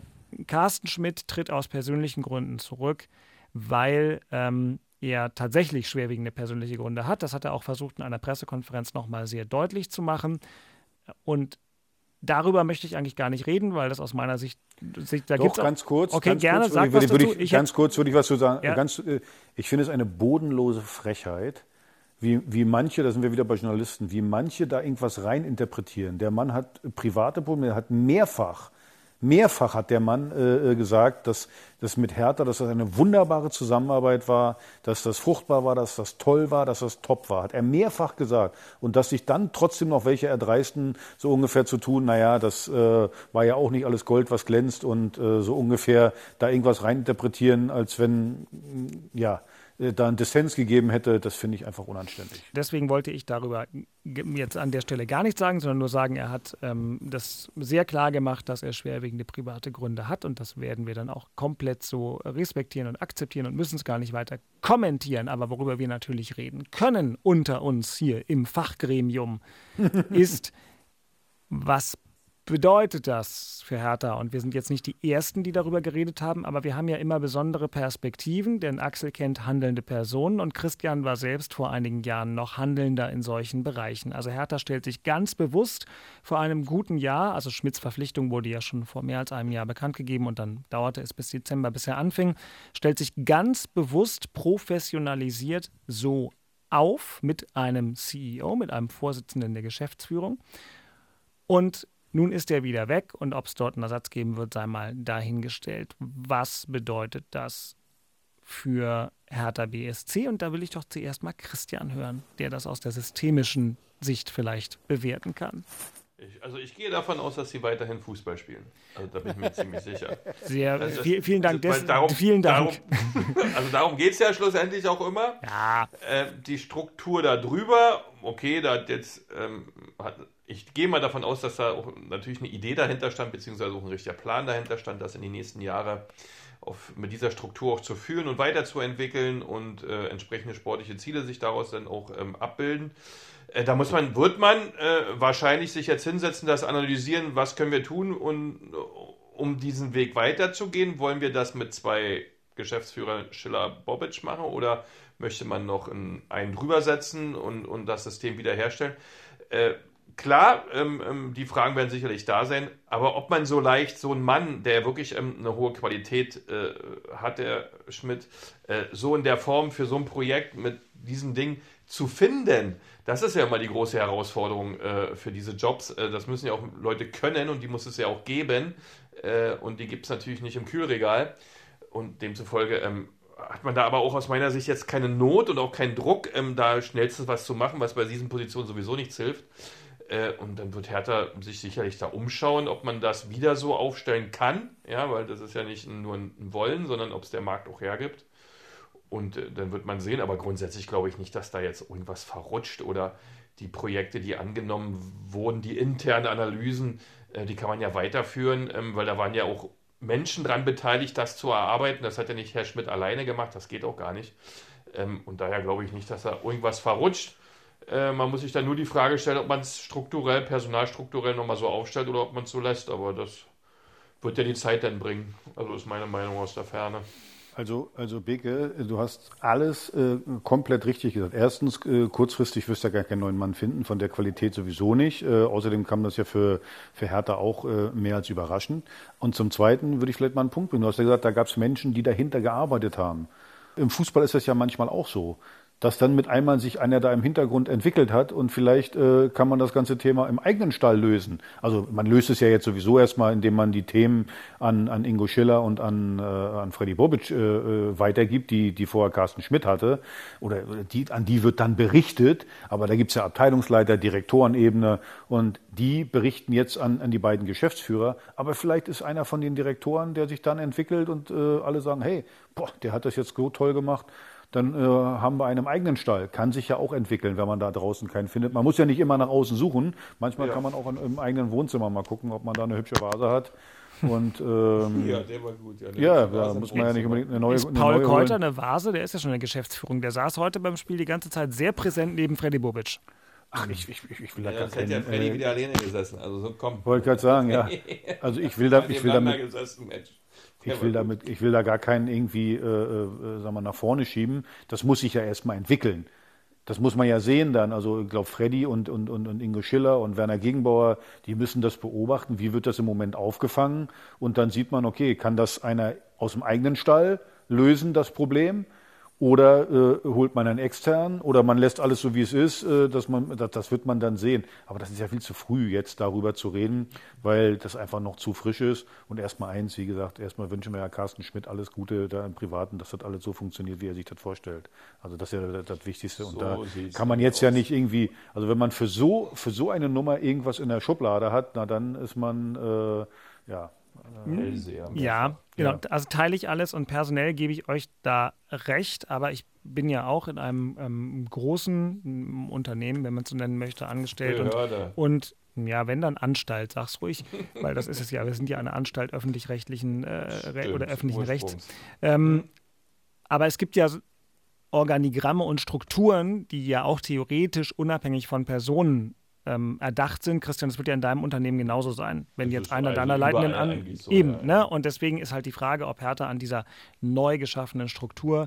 Carsten Schmidt tritt aus persönlichen Gründen zurück, weil ähm, er tatsächlich schwerwiegende persönliche Gründe hat. Das hat er auch versucht in einer Pressekonferenz nochmal sehr deutlich zu machen. Und darüber möchte ich eigentlich gar nicht reden, weil das aus meiner Sicht, da Doch, gibt's auch- ganz kurz. Okay, ganz gerne, kurz sag würde, was würde ich, Ich ganz kurz würde ich was zu sagen. Ja. Ganz, äh, ich finde es eine bodenlose Frechheit, wie, wie manche, da sind wir wieder bei Journalisten, wie manche da irgendwas reininterpretieren. Der Mann hat private Probleme, er hat mehrfach, mehrfach hat der Mann äh, äh, gesagt, dass das mit Hertha, dass das eine wunderbare Zusammenarbeit war, dass das fruchtbar war, dass das toll war, dass das top war. Hat er mehrfach gesagt. Und dass sich dann trotzdem noch welche erdreisten, so ungefähr zu tun, naja, das äh, war ja auch nicht alles Gold, was glänzt und äh, so ungefähr da irgendwas reininterpretieren, als wenn, ja, da ein Dissens gegeben hätte, das finde ich einfach unanständig. Deswegen wollte ich darüber jetzt an der Stelle gar nichts sagen, sondern nur sagen, er hat ähm, das sehr klar gemacht, dass er schwerwiegende private Gründe hat und das werden wir dann auch komplett so respektieren und akzeptieren und müssen es gar nicht weiter kommentieren. Aber worüber wir natürlich reden können unter uns hier im Fachgremium [laughs] ist, was bedeutet das für Hertha? Und wir sind jetzt nicht die Ersten, die darüber geredet haben, aber wir haben ja immer besondere Perspektiven, denn Axel kennt handelnde Personen und Christian war selbst vor einigen Jahren noch Handelnder in solchen Bereichen. Also Hertha stellt sich ganz bewusst vor einem guten Jahr, also Schmidts Verpflichtung wurde ja schon vor mehr als einem Jahr bekannt gegeben und dann dauerte es bis Dezember, bis er anfing, stellt sich ganz bewusst professionalisiert so auf mit einem CEO, mit einem Vorsitzenden der Geschäftsführung. Und nun ist er wieder weg und ob es dort einen Ersatz geben wird, sei mal dahingestellt. Was bedeutet das für Hertha BSC? Und da will ich doch zuerst mal Christian hören, der das aus der systemischen Sicht vielleicht bewerten kann. Ich, also ich gehe davon aus, dass sie weiterhin Fußball spielen. Also da bin ich mir ziemlich sicher. Sehr, ist- viel, vielen Dank. Des, darum- vielen Dank. Darum, [laughs] also darum geht es ja schlussendlich auch immer. Ja. Äh, die Struktur da drüber, okay, da hat jetzt, ähm, hat, ich gehe mal davon aus, dass da auch natürlich eine Idee dahinter stand, beziehungsweise auch ein richtiger Plan dahinter stand, das in die nächsten Jahre auf, mit dieser Struktur auch zu führen und weiterzuentwickeln und äh, entsprechende sportliche Ziele sich daraus dann auch ähm, abbilden. Äh, da muss man, wird man äh, wahrscheinlich sich jetzt hinsetzen, das analysieren, was können wir tun, und, um diesen Weg weiterzugehen. Wollen wir das mit zwei Geschäftsführern Schiller Bobic machen oder möchte man noch einen, drüber setzen und, und das System wiederherstellen? Klar, ähm, ähm, die Fragen werden sicherlich da sein, aber ob man so leicht so einen Mann, der wirklich ähm, eine hohe Qualität äh, hat, der Schmidt, äh, so in der Form für so ein Projekt mit diesem Ding zu finden, das ist ja immer die große Herausforderung äh, für diese Jobs. Äh, das müssen ja auch Leute können und die muss es ja auch geben. Äh, und die gibt es natürlich nicht im Kühlregal. Und demzufolge ähm, hat man da aber auch aus meiner Sicht jetzt keine Not und auch keinen Druck, ähm, da schnellstens was zu machen, was bei diesen Positionen sowieso nichts hilft. Äh, und dann wird Hertha sich sicherlich da umschauen, ob man das wieder so aufstellen kann. Ja, weil das ist ja nicht nur ein Wollen, sondern ob es der Markt auch hergibt. Und äh, dann wird man sehen, aber grundsätzlich glaube ich nicht, dass da jetzt irgendwas verrutscht oder die Projekte, die angenommen wurden, die internen Analysen, äh, die kann man ja weiterführen, ähm, weil da waren ja auch Menschen dran beteiligt, das zu erarbeiten. Das hat ja nicht Herr Schmidt alleine gemacht, das geht auch gar nicht. Ähm, und daher glaube ich nicht, dass da irgendwas verrutscht. Äh, man muss sich dann nur die Frage stellen, ob man es strukturell, personalstrukturell nochmal so aufstellt oder ob man es so lässt. Aber das wird ja die Zeit dann bringen. Also ist meine Meinung aus der Ferne. Also, also Beke, du hast alles äh, komplett richtig gesagt. Erstens, äh, kurzfristig wirst du ja gar keinen neuen Mann finden, von der Qualität sowieso nicht. Äh, außerdem kam das ja für, für Hertha auch äh, mehr als überraschend. Und zum Zweiten würde ich vielleicht mal einen Punkt bringen. Du hast ja gesagt, da gab es Menschen, die dahinter gearbeitet haben. Im Fußball ist das ja manchmal auch so. Dass dann mit einmal sich einer da im Hintergrund entwickelt hat und vielleicht äh, kann man das ganze Thema im eigenen Stall lösen. Also man löst es ja jetzt sowieso erstmal, indem man die Themen an, an Ingo Schiller und an, äh, an Freddy Bobic äh, äh weitergibt, die, die vorher Carsten Schmidt hatte. Oder die, an die wird dann berichtet, aber da gibt's ja Abteilungsleiter, Direktorenebene und die berichten jetzt an, an die beiden Geschäftsführer. Aber vielleicht ist einer von den Direktoren, der sich dann entwickelt und äh, alle sagen, hey, boah, der hat das jetzt so toll gemacht dann äh, haben wir einen eigenen Stall. Kann sich ja auch entwickeln, wenn man da draußen keinen findet. Man muss ja nicht immer nach außen suchen. Manchmal ja. kann man auch in, im eigenen Wohnzimmer mal gucken, ob man da eine hübsche Vase hat. Und, ähm, [laughs] ja, der war gut. Ja, ja da muss man ja nicht unbedingt eine neue Ist Paul eine neue Keuter eine Vase? Der ist ja schon in der Geschäftsführung. Der saß heute beim Spiel die ganze Zeit sehr präsent neben Freddy Bobic. Ach, ich, ich, ich will da ja, gar keinen... ja Freddy äh, wieder alleine gesessen. Also so, komm. Wollte gerade sagen, ja. [laughs] Also ich will da... Ich will damit, gesessen, Mensch. Ich will, damit, ich will da gar keinen irgendwie, äh, äh, sagen wir, nach vorne schieben. Das muss sich ja erstmal entwickeln. Das muss man ja sehen dann. Also ich glaube, Freddy und, und, und, und Ingo Schiller und Werner Gegenbauer, die müssen das beobachten. Wie wird das im Moment aufgefangen? Und dann sieht man, okay, kann das einer aus dem eigenen Stall lösen, das Problem? Oder äh, holt man einen externen oder man lässt alles so, wie es ist. Äh, dass man, das, das wird man dann sehen. Aber das ist ja viel zu früh, jetzt darüber zu reden, weil das einfach noch zu frisch ist. Und erstmal eins, wie gesagt, erstmal wünschen wir ja Carsten Schmidt alles Gute da im Privaten, dass das alles so funktioniert, wie er sich das vorstellt. Also das ist ja das, das Wichtigste. Und so da kann man jetzt aus. ja nicht irgendwie, also wenn man für so, für so eine Nummer irgendwas in der Schublade hat, na dann ist man, äh, ja, Hellseher. Ja, genau. Ja. Also teile ich alles und personell gebe ich euch da recht, aber ich bin ja auch in einem ähm, großen Unternehmen, wenn man es so nennen möchte, angestellt. Und, und, ja, wenn dann Anstalt, sag's ruhig, [laughs] weil das ist es ja. Wir sind ja eine Anstalt öffentlich-rechtlichen äh, oder öffentlichen Rechts. Ähm, aber es gibt ja Organigramme und Strukturen, die ja auch theoretisch unabhängig von Personen ähm, erdacht sind. Christian, das wird ja in deinem Unternehmen genauso sein. Wenn das jetzt einer deiner Leitenden an. So, eben, ja. ne? Und deswegen ist halt die Frage, ob Hertha an dieser neu geschaffenen Struktur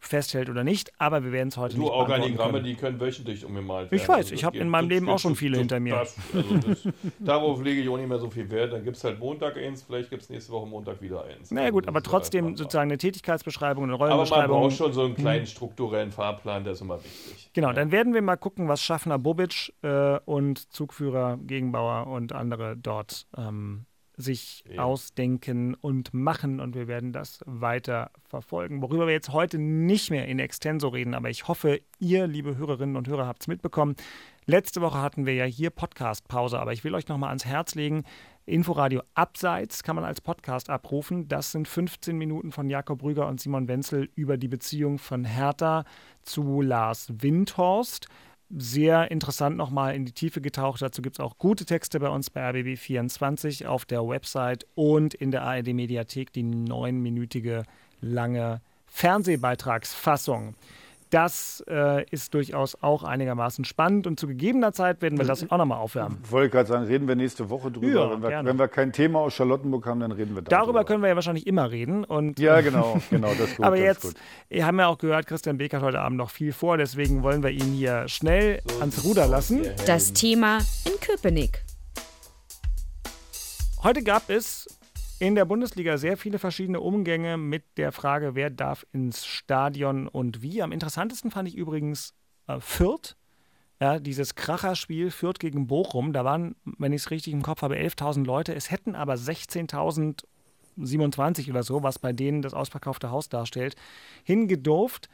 festhält oder nicht, aber wir werden es heute du, nicht Organigramme, die können wöchentlich umgemalt werden. Ich weiß, also ich habe in meinem Leben auch schon viele hinter mir. Das, also das, [laughs] darauf lege ich auch nicht mehr so viel Wert. Dann gibt es halt Montag eins, vielleicht gibt es nächste Woche Montag wieder eins. Na naja, gut, also aber trotzdem halt sozusagen eine Tätigkeitsbeschreibung, eine Rollenbeschreibung. Aber man braucht schon so einen kleinen strukturellen Fahrplan, der ist immer wichtig. Genau, ja. dann werden wir mal gucken, was Schaffner Bobic äh, und Zugführer Gegenbauer und andere dort ähm, sich ja. ausdenken und machen und wir werden das weiter verfolgen. Worüber wir jetzt heute nicht mehr in Extenso reden, aber ich hoffe, ihr, liebe Hörerinnen und Hörer, habt es mitbekommen. Letzte Woche hatten wir ja hier Podcast-Pause, aber ich will euch nochmal ans Herz legen. Inforadio Abseits kann man als Podcast abrufen. Das sind 15 Minuten von Jakob Brüger und Simon Wenzel über die Beziehung von Hertha zu Lars Windhorst sehr interessant nochmal in die Tiefe getaucht. Dazu gibt es auch gute Texte bei uns bei RBB24 auf der Website und in der ARD-Mediathek die neunminütige lange Fernsehbeitragsfassung. Das äh, ist durchaus auch einigermaßen spannend und zu gegebener Zeit werden wir das auch nochmal aufwärmen. Ich wollte gerade sagen, reden wir nächste Woche drüber. Ja, wenn, wir, wenn, wir, kein Thema aus Charlottenburg haben, dann reden wir darüber. Darüber können wir ja wahrscheinlich immer reden. Und, ja, genau, genau, das ist gut. [laughs] Aber jetzt, gut. wir haben ja auch gehört, Christian Beck hat heute Abend noch viel vor, deswegen wollen wir ihn hier schnell so ans Ruder lassen. Das Thema in Köpenick. Heute gab es in der Bundesliga sehr viele verschiedene Umgänge mit der Frage, wer darf ins Stadion und wie. Am interessantesten fand ich übrigens äh, Fürth. Ja, dieses Kracherspiel Fürth gegen Bochum, da waren, wenn ich es richtig im Kopf habe, 11.000 Leute. Es hätten aber 16.027 oder so, was bei denen das ausverkaufte Haus darstellt, hingedurft.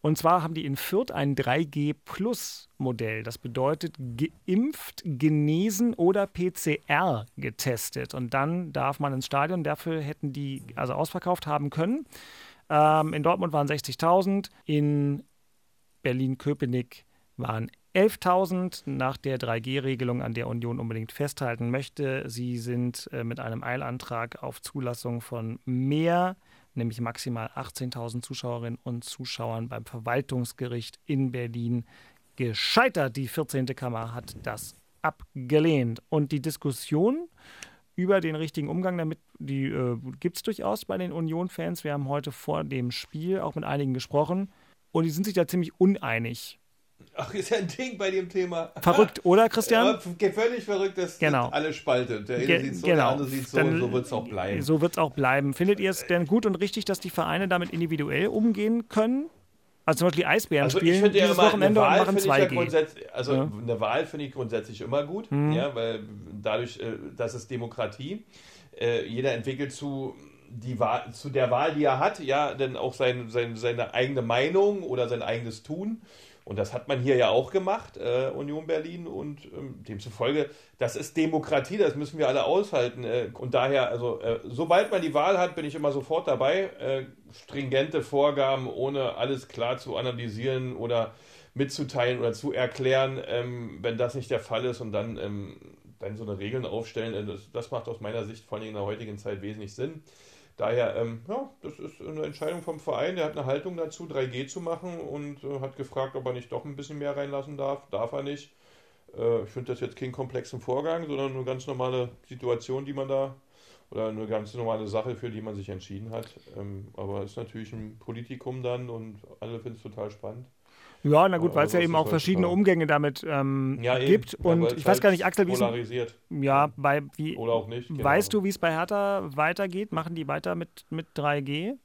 Und zwar haben die in Fürth ein 3G-Plus-Modell. Das bedeutet geimpft, genesen oder PCR getestet. Und dann darf man ins Stadion. Dafür hätten die also ausverkauft haben können. Ähm, in Dortmund waren 60.000, in Berlin-Köpenick waren 11.000 nach der 3G-Regelung, an der Union unbedingt festhalten möchte. Sie sind äh, mit einem Eilantrag auf Zulassung von mehr nämlich maximal 18.000 Zuschauerinnen und Zuschauern beim Verwaltungsgericht in Berlin gescheitert. Die 14. Kammer hat das abgelehnt. Und die Diskussion über den richtigen Umgang damit, die äh, gibt es durchaus bei den Union-Fans. Wir haben heute vor dem Spiel auch mit einigen gesprochen und die sind sich da ziemlich uneinig. Ach, ist ja ein Ding bei dem Thema. Verrückt, oder Christian? Ja, völlig verrückt, dass genau. alle spaltet. Der eine Ge sieht so, genau. der andere sieht so, Dann, so wird es auch bleiben. So wird es auch bleiben. Findet ihr es denn gut und richtig, dass die Vereine damit individuell umgehen können? Also zum Beispiel Eisbären Also ich spielen finde ja dieses immer, Wochenende eine und Wahl machen finde ich ja 2G. grundsätzlich, also Ja. eine Wahl finde ich grundsätzlich immer gut, Mhm. ja, weil dadurch, äh, das ist Demokratie. Äh, jeder entwickelt zu die Wahl, zu der Wahl, die er hat, ja, dann auch sein, sein, seine eigene Meinung oder sein eigenes Tun. Und das hat man hier ja auch gemacht, äh, Union Berlin. Und ähm, demzufolge, das ist Demokratie, das müssen wir alle aushalten. Äh, und daher, also, äh, sobald man die Wahl hat, bin ich immer sofort dabei. Äh, stringente Vorgaben, ohne alles klar zu analysieren oder mitzuteilen oder zu erklären, ähm, wenn das nicht der Fall ist und dann, ähm, dann so eine Regeln aufstellen, äh, das, das macht aus meiner Sicht vor allem in der heutigen Zeit wesentlich Sinn. Daher, ähm, ja, das ist eine Entscheidung vom Verein. Der hat eine Haltung dazu, 3G zu machen und äh, hat gefragt, ob er nicht doch ein bisschen mehr reinlassen darf. Darf er nicht. Äh, ich finde das jetzt keinen komplexen Vorgang, sondern eine ganz normale Situation, die man da, oder eine ganz normale Sache, für die man sich entschieden hat. Ähm, aber ist natürlich ein Politikum dann und alle finden es total spannend. Ja, na gut, weil es ja eben ist auch verschiedene heutzutage- Umgänge damit ähm, Ja, gibt. Ja, Und weil ich weiß gar halt nicht, Axel, wie es polarisiert. Ja, bei wie Oder auch nicht. keine weißt du, wie es bei Hertha weitergeht? Machen die weiter mit, mit 3G?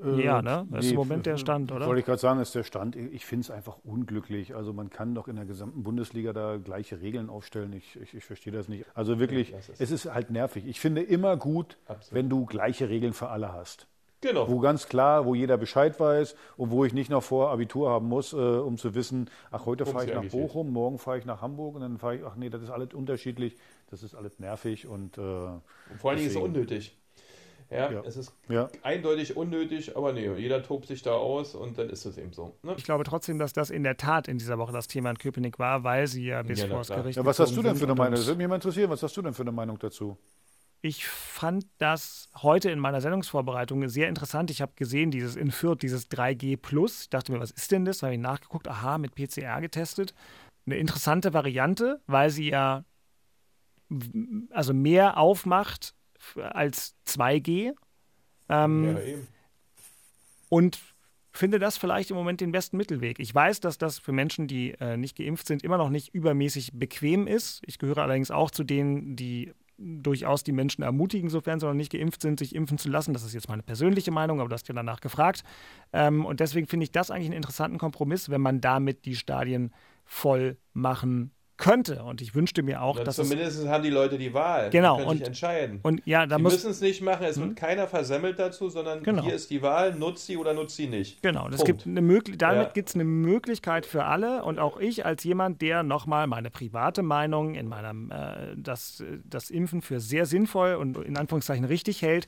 Äh, ja, ne? Das ist nee, im Moment der Stand, oder? Wollte ich gerade sagen, ist der Stand. Ich finde es einfach unglücklich. Also man kann doch in der gesamten Bundesliga da gleiche Regeln aufstellen. Ich, ich, ich verstehe das nicht. Also wirklich, ist- es ist halt nervig. Ich finde immer gut, Absolut. wenn du gleiche Regeln für alle hast. Genau. Wo ganz klar, wo jeder Bescheid weiß und wo ich nicht noch vor Abitur haben muss, äh, um zu wissen, ach, heute fahre ich nach. Bochum, morgen fahre ich nach Hamburg und dann fahre ich, ach nee, das ist alles unterschiedlich, das ist alles nervig und, äh, Und vor allen Dingen ist es unnötig. Ja, Ja. es ist Ja. eindeutig unnötig, aber nee, jeder tobt sich da aus und dann ist es eben so. Ne? Ich glaube trotzdem, dass das in der Tat in dieser Woche das Thema in Köpenick war, weil sie ja bis Ja, vor das. Gericht Ja, was hast du denn für eine Meinung? Das würde mich mal interessieren. Was hast du denn für eine Meinung dazu? Ich fand das heute in meiner Sendungsvorbereitung sehr interessant. Ich habe gesehen, dieses in Fürth, dieses 3G Plus. Ich dachte mir, was ist denn das? Habe ich nachgeguckt, aha, mit PCR getestet. Eine interessante Variante, weil sie ja also mehr aufmacht als 2G. Ähm, Ja, eben. und finde das vielleicht im Moment den besten Mittelweg. Ich weiß, dass das für Menschen, die äh, nicht geimpft sind, immer noch nicht übermäßig bequem ist. Ich gehöre allerdings auch zu denen, die durchaus die Menschen ermutigen, sofern sie noch nicht geimpft sind, sich impfen zu lassen. Das ist jetzt meine persönliche Meinung, aber du hast ja danach gefragt. Ähm, und deswegen finde ich das eigentlich einen interessanten Kompromiss, wenn man damit die Stadien voll machen könnte. Und ich wünschte mir auch, Na, dass es zumindest haben die Leute die Wahl. Genau, Die können und- sich entscheiden. und ja, da die müssen es nicht machen, es Hm? wird keiner versemmelt dazu, sondern Genau. hier ist die Wahl, nutzt sie oder nutzt sie nicht. Genau, es Punkt. gibt eine Möglich damit Ja. gibt es eine Möglichkeit für alle und auch ich als jemand, der nochmal meine private Meinung in meinem, äh, das, das Impfen für sehr sinnvoll und in Anführungszeichen richtig hält,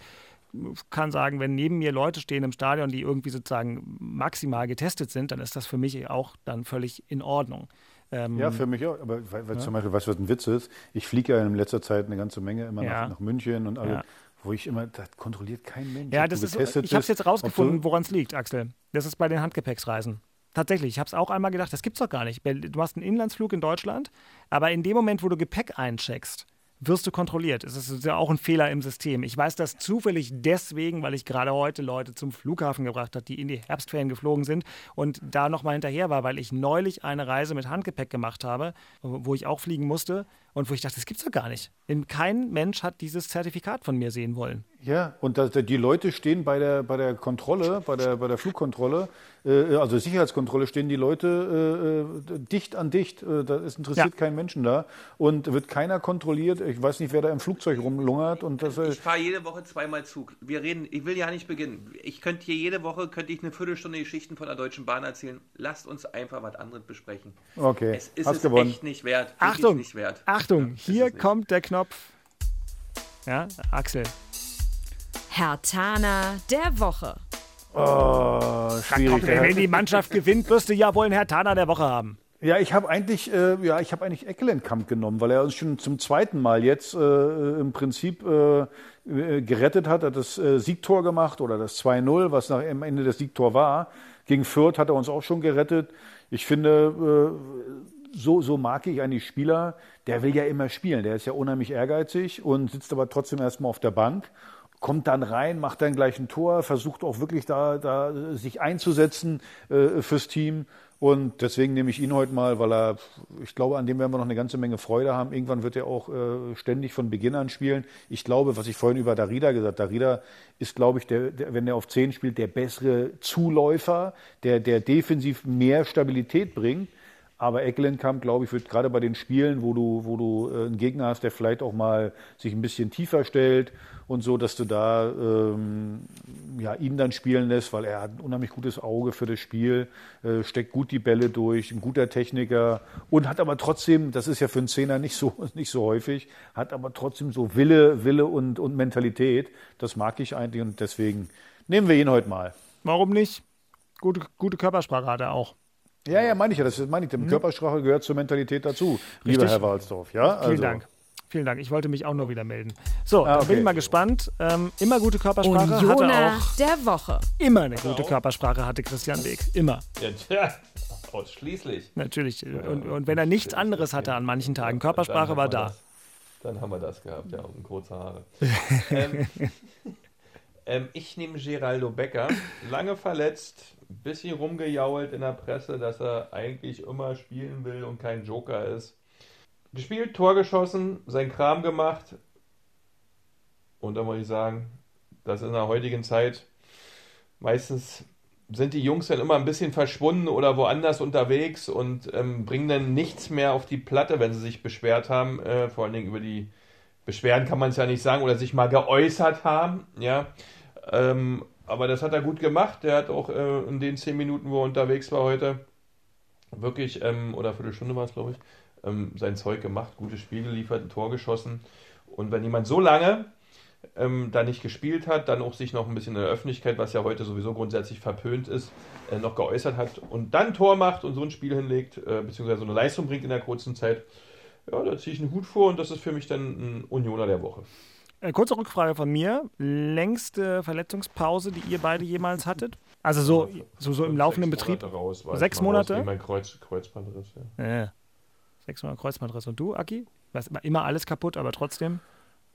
kann sagen, wenn neben mir Leute stehen im Stadion, die irgendwie sozusagen maximal getestet sind, dann ist das für mich auch dann völlig in Ordnung. Ähm, Ja, für mich auch. Aber weil, weil Ja. zum Beispiel, weißt du, was ein Witz ist? Ich fliege ja in letzter Zeit eine ganze Menge immer Ja. nach, nach München und alle, Ja. wo ich immer, das kontrolliert kein Mensch. Ja, das ist ich habe es jetzt rausgefunden, woran es liegt, Axel. Das ist bei den Handgepäcksreisen. Tatsächlich, ich habe es auch einmal gedacht, das gibt's doch gar nicht. Du hast einen Inlandsflug in Deutschland, aber in dem Moment, wo du Gepäck eincheckst, wirst du kontrolliert. Es ist ja auch ein Fehler im System. Ich weiß das zufällig deswegen, weil ich gerade heute Leute zum Flughafen gebracht habe, die in die Herbstferien geflogen sind und da nochmal hinterher war, weil ich neulich eine Reise mit Handgepäck gemacht habe, wo ich auch fliegen musste und wo ich dachte, das gibt's doch gar nicht. Denn Kein Mensch hat dieses Zertifikat von mir sehen wollen. Ja, und das, die Leute stehen bei der, bei der Kontrolle, bei der, bei der Flugkontrolle, äh, also Sicherheitskontrolle, stehen die Leute äh, äh, dicht an dicht. Äh, da ist interessiert Ja. kein Menschen da. Und wird keiner kontrolliert. Ich weiß nicht, wer da im Flugzeug rumlungert. Und das, äh, Ich fahre jede Woche zweimal Zug. Wir reden, ich will ja nicht beginnen. Ich könnte hier jede Woche, könnte ich eine Viertelstunde Geschichten von der Deutschen Bahn erzählen. Lasst uns einfach was anderes besprechen. Okay, Es ist hast es gewonnen. echt nicht wert. Achtung, nicht wert. Achtung, hier kommt der Knopf. Ja, Axel. Herr der Woche. Oh, schwierig. Wenn die Mannschaft [laughs] gewinnt, wirst du ja wohl einen Herr Tana der Woche haben. Ja, ich habe eigentlich, äh, ja, ich habe eigentlich Eckelenkamp genommen, weil er uns schon zum zweiten Mal jetzt äh, im Prinzip äh, äh, gerettet hat. Er hat das äh, Siegtor gemacht oder das 2-0, was nach, am Ende das Siegtor war. Gegen Fürth hat er uns auch schon gerettet. Ich finde, äh, so, so mag ich eigentlich Spieler. Der will ja immer spielen. Der ist ja unheimlich ehrgeizig und sitzt aber trotzdem erstmal auf der Bank. kommt dann rein, macht dann gleich ein Tor, versucht auch wirklich da, da sich einzusetzen äh, fürs Team. Und deswegen nehme ich ihn heute mal, weil er, ich glaube, an dem werden wir noch eine ganze Menge Freude haben. Irgendwann wird er auch äh, ständig von Beginn an spielen. Ich glaube, was ich vorhin über Darida gesagt habe, Darida ist, glaube ich, der, der, wenn er auf 10 spielt, der bessere Zuläufer, der, der defensiv mehr Stabilität bringt. Aber Eckelenkamp, glaube ich, wird gerade bei den Spielen, wo du, wo du äh, einen Gegner hast, der vielleicht auch mal sich ein bisschen tiefer stellt und so, dass du da ähm, ja, ihn dann spielen lässt, weil er hat ein unheimlich gutes Auge für das Spiel, äh, steckt gut die Bälle durch, ein guter Techniker und hat aber trotzdem, das ist ja für einen Zehner nicht so, [laughs] nicht so häufig, hat aber trotzdem so Wille, Wille und, und Mentalität. Das mag ich eigentlich und deswegen nehmen wir ihn heute mal. Warum nicht? Gute, gute Körpersprache hat er auch. Ja, ja, meine ich ja. Das meine ich. Die Körpersprache gehört zur Mentalität dazu, lieber Herr Walsdorf. Ja, also. Vielen Dank. Vielen Dank. Ich wollte mich auch nur wieder melden. So, ah, okay. bin ich mal gespannt. Ähm, immer gute Körpersprache Unioner hatte auch. der Woche. Immer eine gute Körpersprache hatte Christian Weg. Immer. Ja, tja. Ausschließlich. Natürlich. Und, und, wenn er nichts anderes hatte an manchen Tagen, Körpersprache war da. Das. Dann haben wir das gehabt, ja, und kurze Haare. [laughs] ähm, ähm, ich nehme Geraldo Becker. Lange verletzt, bisschen rumgejault in der Presse, dass er eigentlich immer spielen will und kein Joker ist. Gespielt, Tor geschossen, sein Kram gemacht. Und da muss ich sagen, dass in der heutigen Zeit meistens sind die Jungs dann immer ein bisschen verschwunden oder woanders unterwegs und ähm, bringen dann nichts mehr auf die Platte, wenn sie sich beschwert haben. Äh, vor allen Dingen über die Beschwerden kann man es ja nicht sagen oder sich mal geäußert haben. Ja, ähm, aber das hat er gut gemacht. Der hat auch äh, in den zehn Minuten, wo er unterwegs war heute, wirklich, ähm, oder Viertelstunde war es, glaube ich, ähm, sein Zeug gemacht, gute Spiele geliefert, ein Tor geschossen. Und wenn jemand so lange ähm, da nicht gespielt hat, dann auch sich noch ein bisschen in der Öffentlichkeit, was ja heute sowieso grundsätzlich verpönt ist, äh, noch geäußert hat und dann Tor macht und so ein Spiel hinlegt, äh, beziehungsweise so eine Leistung bringt in der kurzen Zeit, ja, da ziehe ich einen Hut vor und das ist für mich dann ein Unioner der Woche. Äh, kurze Rückfrage von mir. Längste Verletzungspause, die ihr beide jemals hattet? Also so, so, so im laufenden Betrieb? Raus, sechs Monate? Mein Kreuz, Kreuzbandriss, ja. ja. Sechs Monate Kreuzbandriss. Und du, Aki? Immer alles kaputt, aber trotzdem?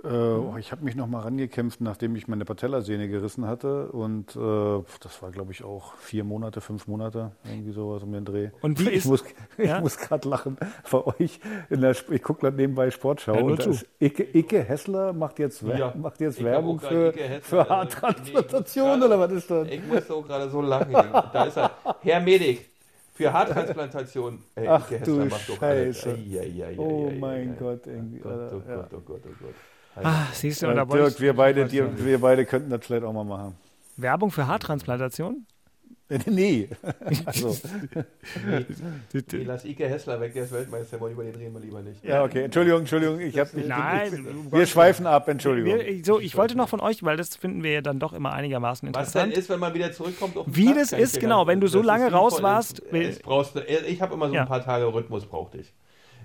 Äh, ich habe mich noch mal rangekämpft, nachdem ich meine Patellasehne gerissen hatte. Und äh, das war, glaube ich, auch vier Monate, fünf Monate, irgendwie sowas um den Dreh. Und wie ich ist, muss, ja? Ich muss gerade lachen bei euch. In der, ich gucke gerade nebenbei Sportschau. Ja, und ist Icke, Icke Hessler macht jetzt, ja. macht jetzt Werbung für, für Haartransplantation oder was ist das? Ich muss so gerade so lachen. Da ist er. Herr Medik. Für Haartransplantation. Ey, Ach du Scheiße. oh mein Gott. Irgendwie. Oh Gott, oh Gott, oh Gott, oh Gott. Ah, siehst du, äh, Dirk, wir beide, die, wir beide könnten das vielleicht auch mal machen. Werbung für Haartransplantation? nee. [laughs] also. nee. nee. Lass Ike Hessler weg, der ist Weltmeister, über den reden wir lieber nicht. Ja, okay. Entschuldigung, Entschuldigung. Ich hab, ich, Nein. Ich, wir schweifen ab, Entschuldigung. Wir, so, ich wollte noch von euch, weil das finden wir ja dann doch immer einigermaßen interessant. Was denn ist, wenn man wieder zurückkommt auf Wie Platz, das ist, genau, wenn du so lange raus warst. Ich habe immer so ein paar Tage Rhythmus, brauchte ich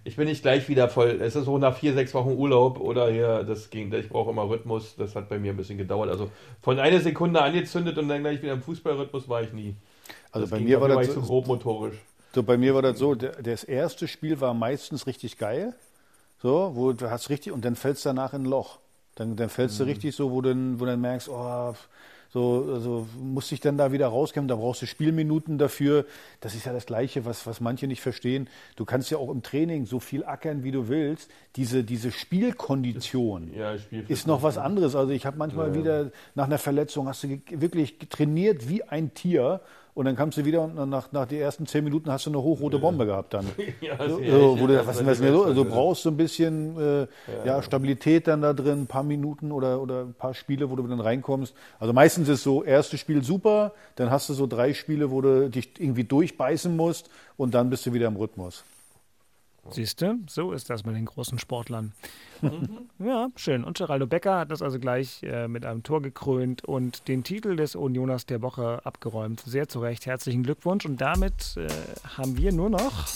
ich bin nicht gleich wieder voll. Es ist so nach vier, sechs Wochen Urlaub oder hier, das ging, ich brauche immer Rhythmus. Das hat bei mir ein bisschen gedauert. Also von einer Sekunde angezündet und dann gleich wieder im Fußballrhythmus war ich nie. Also das bei mir war das so, grob motorisch. So, bei mir war das so, das erste Spiel war meistens richtig geil. So, wo du hast richtig, und dann fällst du danach in ein Loch. Dann, dann fällst mhm. du richtig so, wo du, wo du dann merkst, oh, so, also musst dich dann da wieder rauskämpfen, da brauchst du Spielminuten dafür. Das ist ja das Gleiche, was, was manche nicht verstehen. Du kannst ja auch im Training so viel ackern, wie du willst. Diese, diese Spielkondition ja, ist noch was anderes. Also ich habe manchmal ja. wieder nach einer Verletzung, hast du wirklich trainiert wie ein Tier und dann kamst du wieder und nach, nach den ersten zehn Minuten hast du eine hochrote Bombe gehabt dann. [laughs] ja, so, so, wo du, was, was so, also brauchst du ein bisschen äh, ja. ja. Stabilität dann da drin, ein paar Minuten oder, oder ein paar Spiele, wo du dann reinkommst. Also meistens ist so, erstes Spiel super, dann hast du so drei Spiele, wo du dich irgendwie durchbeißen musst und dann bist du wieder im Rhythmus. Siehst du, so ist das mit den großen Sportlern. [laughs] Ja, schön. Und Geraldo Becker hat das also gleich äh, mit einem Tor gekrönt und den Titel des Unioners der Woche abgeräumt. Sehr zu Recht. Herzlichen Glückwunsch. Und damit äh, haben wir nur noch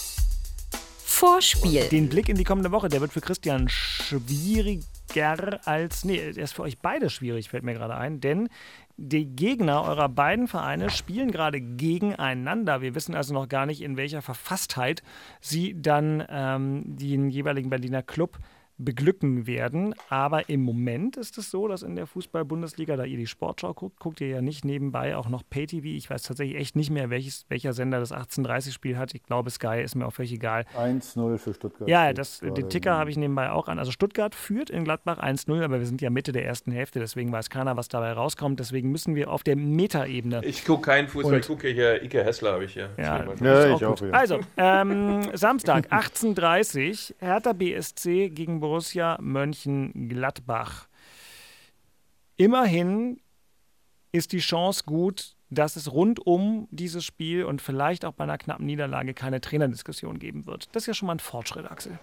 Vorspiel. Den Blick in die kommende Woche, der wird für Christian schwieriger als. Nee, der ist für euch beide schwierig, fällt mir gerade ein. Denn die Gegner eurer beiden Vereine spielen gerade gegeneinander. Wir wissen also noch gar nicht, in welcher Verfasstheit sie dann ähm, den jeweiligen Berliner Club beglücken werden. Aber im Moment ist es so, dass in der Fußball-Bundesliga, da ihr die Sportschau guckt, guckt ihr ja nicht nebenbei auch noch Pay-TV. Ich weiß tatsächlich echt nicht mehr, welches, welcher Sender das 1830-Spiel hat. Ich glaube, Sky ist mir auch völlig egal. 1-0 für Stuttgart. Ja, das, den Ticker habe ich nebenbei auch an. Also Stuttgart führt in Gladbach 1-0, aber wir sind ja Mitte der ersten Hälfte, deswegen weiß keiner, was dabei rauskommt. Deswegen müssen wir auf der Meta-Ebene. Ich gucke keinen Fußball, ich gucke hier Ike Hessler, habe ich hier. Ja, ja ich auch. auch also, ähm, Samstag [laughs] 18.30 Hertha BSC gegen Borussia Mönchengladbach. Immerhin ist die Chance gut, dass es rund um dieses Spiel und vielleicht auch bei einer knappen Niederlage keine Trainerdiskussion geben wird. Das ist ja schon mal ein Fortschritt, Axel.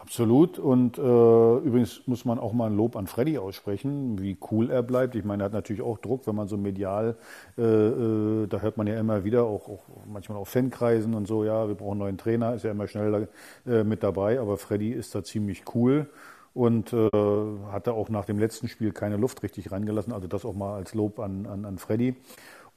Absolut. Und äh, übrigens muss man auch mal ein Lob an Freddy aussprechen, wie cool er bleibt. Ich meine, er hat natürlich auch Druck, wenn man so medial, äh, äh, da hört man ja immer wieder, auch, auch manchmal auf Fankreisen und so, ja, wir brauchen einen neuen Trainer, ist ja immer schnell äh, mit dabei. Aber Freddy ist da ziemlich cool und äh, hat da auch nach dem letzten Spiel keine Luft richtig reingelassen. Also das auch mal als Lob an, an, an Freddy.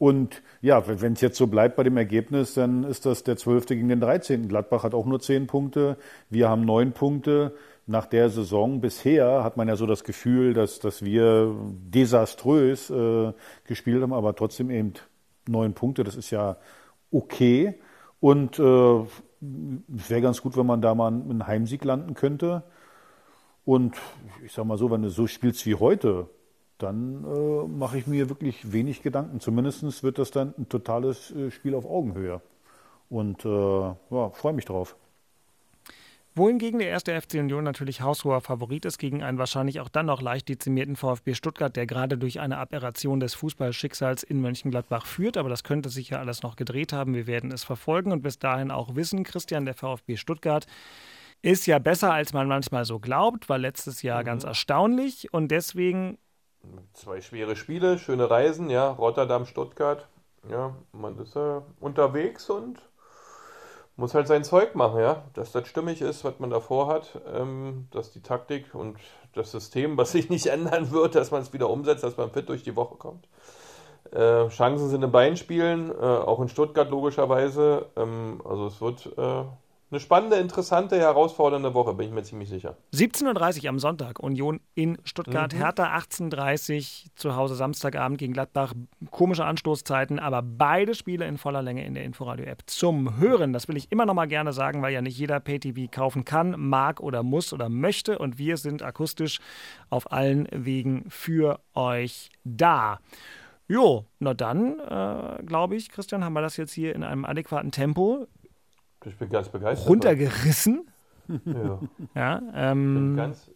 Und ja, wenn es jetzt so bleibt bei dem Ergebnis, dann ist das der 12. gegen den 13. Gladbach hat auch nur 10 Punkte. Wir haben 9 Punkte. Nach der Saison bisher hat man ja so das Gefühl, dass, dass wir desaströs äh, gespielt haben, aber trotzdem eben 9 Punkte. Das ist ja okay. Und äh, wäre ganz gut, wenn man da mal einen Heimsieg landen könnte. Und ich sag mal so, wenn du so spielst wie heute, dann äh, mache ich mir wirklich wenig Gedanken. Zumindest wird das dann ein totales äh, Spiel auf Augenhöhe. Und äh, ja, freue mich drauf. Wohingegen der erste FC Union natürlich haushoher Favorit ist gegen einen wahrscheinlich auch dann noch leicht dezimierten VfB Stuttgart, der gerade durch eine Aberration des Fußballschicksals in Mönchengladbach führt. Aber das könnte sich ja alles noch gedreht haben. Wir werden es verfolgen und bis dahin auch wissen, Christian, der VfB Stuttgart ist ja besser, als man manchmal so glaubt, war letztes Jahr mhm. ganz erstaunlich und deswegen Zwei schwere Spiele, schöne Reisen, ja, Rotterdam, Stuttgart. Ja, man ist ja äh, unterwegs und muss halt sein Zeug machen, ja. Dass das stimmig ist, was man davor hat, ähm, dass die Taktik und das System, was sich nicht [laughs] ändern wird, dass man es wieder umsetzt, dass man fit durch die Woche kommt. Äh, Chancen sind in beiden Spielen, äh, auch in Stuttgart logischerweise. Ähm, also es wird äh, eine spannende, interessante, herausfordernde Woche, bin ich mir ziemlich sicher. 17.30 Uhr am Sonntag, Union in Stuttgart, mhm. Hertha 18.30 Uhr zu Hause Samstagabend gegen Gladbach. Komische Anstoßzeiten, aber beide Spiele in voller Länge in der Inforadio-App zum Hören. Das will ich immer noch mal gerne sagen, weil ja nicht jeder Pay-TV kaufen kann, mag oder muss oder möchte. Und wir sind akustisch auf allen Wegen für euch da. Jo, na dann, äh, glaube ich, Christian, haben wir das jetzt hier in einem adäquaten Tempo ich bin ganz begeistert. Runtergerissen. Ja. ja ähm, bin ganz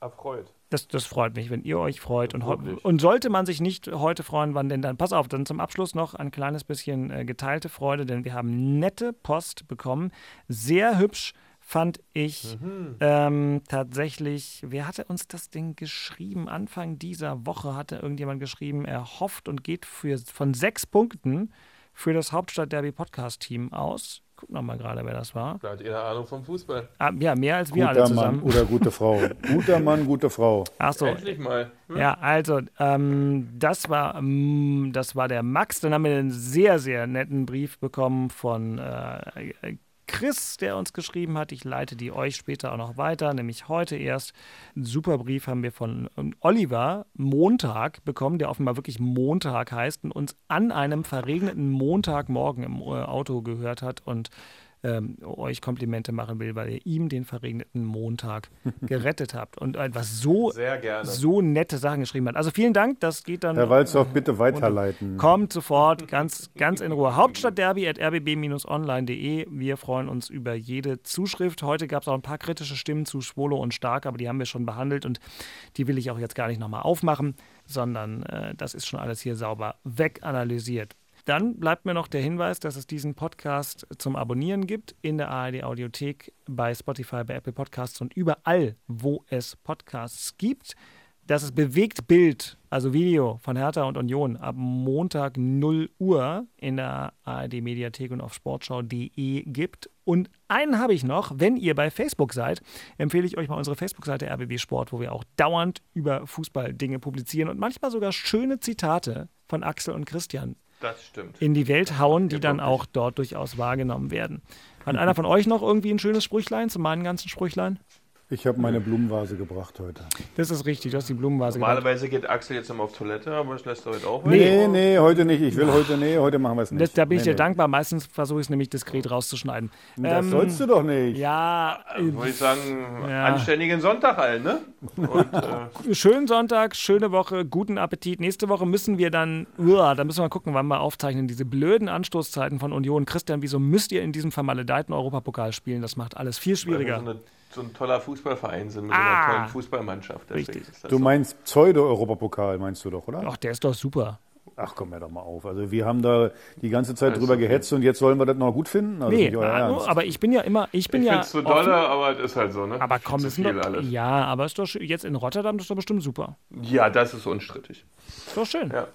erfreut. Das, das freut mich, wenn ihr euch freut. Und, und, sollte man sich nicht heute freuen, wann denn dann? Pass auf, dann zum Abschluss noch ein kleines bisschen äh, geteilte Freude, denn wir haben nette Post bekommen. Sehr hübsch fand ich mhm. ähm, tatsächlich, wer hatte uns das Ding geschrieben? Anfang dieser Woche hatte irgendjemand geschrieben, er hofft und geht für, von sechs Punkten für das Hauptstadt-Derby-Podcast-Team aus. Guck noch mal gerade, wer das war. Da hat ihr eine Ahnung vom Fußball. Ah, ja, mehr als wir Guter alle zusammen. Mann oder gute Frau. [laughs] Guter Mann, gute Frau. Ach so. Endlich mal. Hm? Ja, also, ähm, das, war, ähm, das war der Max. Dann haben wir einen sehr, sehr netten Brief bekommen von äh, Chris, der uns geschrieben hat. Ich leite die euch später auch noch weiter, nämlich heute erst. Einen super Brief haben wir von ähm, Oliver Montag bekommen, der offenbar wirklich Montag heißt und uns an einem verregneten Montagmorgen im äh, Auto gehört hat und ähm, euch Komplimente machen will, weil ihr ihm den verregneten Montag [laughs] gerettet habt und etwas so, so nette Sachen geschrieben hat. Also vielen Dank, das geht dann. Herr Walzdorf, bitte weiterleiten. Kommt sofort, ganz, ganz in Ruhe. Hauptstadtderby at rbb-online.de. Wir freuen uns über jede Zuschrift. Heute gab es auch ein paar kritische Stimmen zu Schwolo und Stark, aber die haben wir schon behandelt und die will ich auch jetzt gar nicht nochmal aufmachen, sondern äh, das ist schon alles hier sauber weganalysiert. Dann bleibt mir noch der Hinweis, dass es diesen Podcast zum Abonnieren gibt in der ARD Audiothek, bei Spotify, bei Apple Podcasts und überall, wo es Podcasts gibt. Dass es bewegt Bild, also Video von Hertha und Union ab Montag 0 Uhr in der ARD Mediathek und auf sportschau.de gibt. Und einen habe ich noch, wenn ihr bei Facebook seid, empfehle ich euch mal unsere Facebook-Seite RBB Sport, wo wir auch dauernd über Fußball-Dinge publizieren und manchmal sogar schöne Zitate von Axel und Christian in die Welt hauen, die dann auch dort durchaus wahrgenommen werden. Hat [laughs] einer von euch noch irgendwie ein schönes Sprüchlein zu meinen ganzen Sprüchlein? Ich habe meine Blumenvase gebracht heute. Das ist richtig, du hast die Blumenvase gebracht. Normalerweise geht Axel jetzt immer auf Toilette, aber das lässt er heute auch. Nee, nee, heute nicht. Ich will heute, nee, heute machen wir es Das, nicht. da bin ich nee, dir dankbar. Meistens versuche ich es nämlich diskret rauszuschneiden. Das Ähm, sollst du doch nicht. Ja, Würde ich sagen, Ja. anständigen Sonntag allen, ne? Und, äh, [laughs] schönen Sonntag, schöne Woche, guten Appetit. Nächste Woche müssen wir dann, uah, da müssen wir mal gucken, wann wir aufzeichnen. Diese blöden Anstoßzeiten von Union. Christian, wieso müsst ihr in diesem vermaledeiten Europapokal spielen? Das macht alles viel weil wir schwieriger. So, ein toller Fußballverein sind mit Ah. so einer tollen Fußballmannschaft. Deswegen Richtig. ist das Du meinst Pseudo-Europapokal, meinst du doch, oder? Ach, der ist doch super. Ach, komm mir doch mal auf. Also wir haben da die ganze Zeit drüber gehetzt und jetzt sollen wir das noch gut finden? Also Nee, nicht euer na, Ernst. aber ich bin ja immer, ich bin Ich ja. finde es so dolle, aber das ist halt so, ne? Aber komm, Zu das ist viel doch, alles. ja, aber ist doch jetzt in Rotterdam, das ist doch bestimmt super. Ja, das ist unstrittig. Ist doch schön. Ja.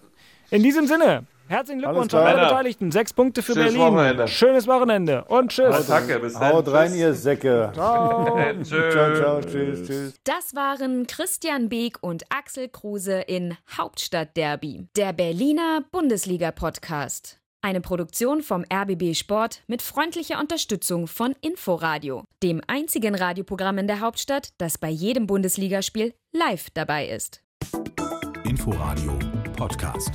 In diesem Sinne, herzlichen Glückwunsch an alle. Beteiligten. Sechs Punkte für Schönes Berlin. Wochenende. Schönes Wochenende und tschüss. Danke, bis dann. Haut rein, ihr Säcke. Tschüss. Ciao, ciao, tschüss, tschüss. Das waren Christian Beek und Axel Kruse in Hauptstadtderby, der Berliner Bundesliga-Podcast. Eine Produktion vom RBB Sport mit freundlicher Unterstützung von Inforadio, dem einzigen Radioprogramm in der Hauptstadt, das bei jedem Bundesligaspiel live dabei ist. Inforadio Podcast.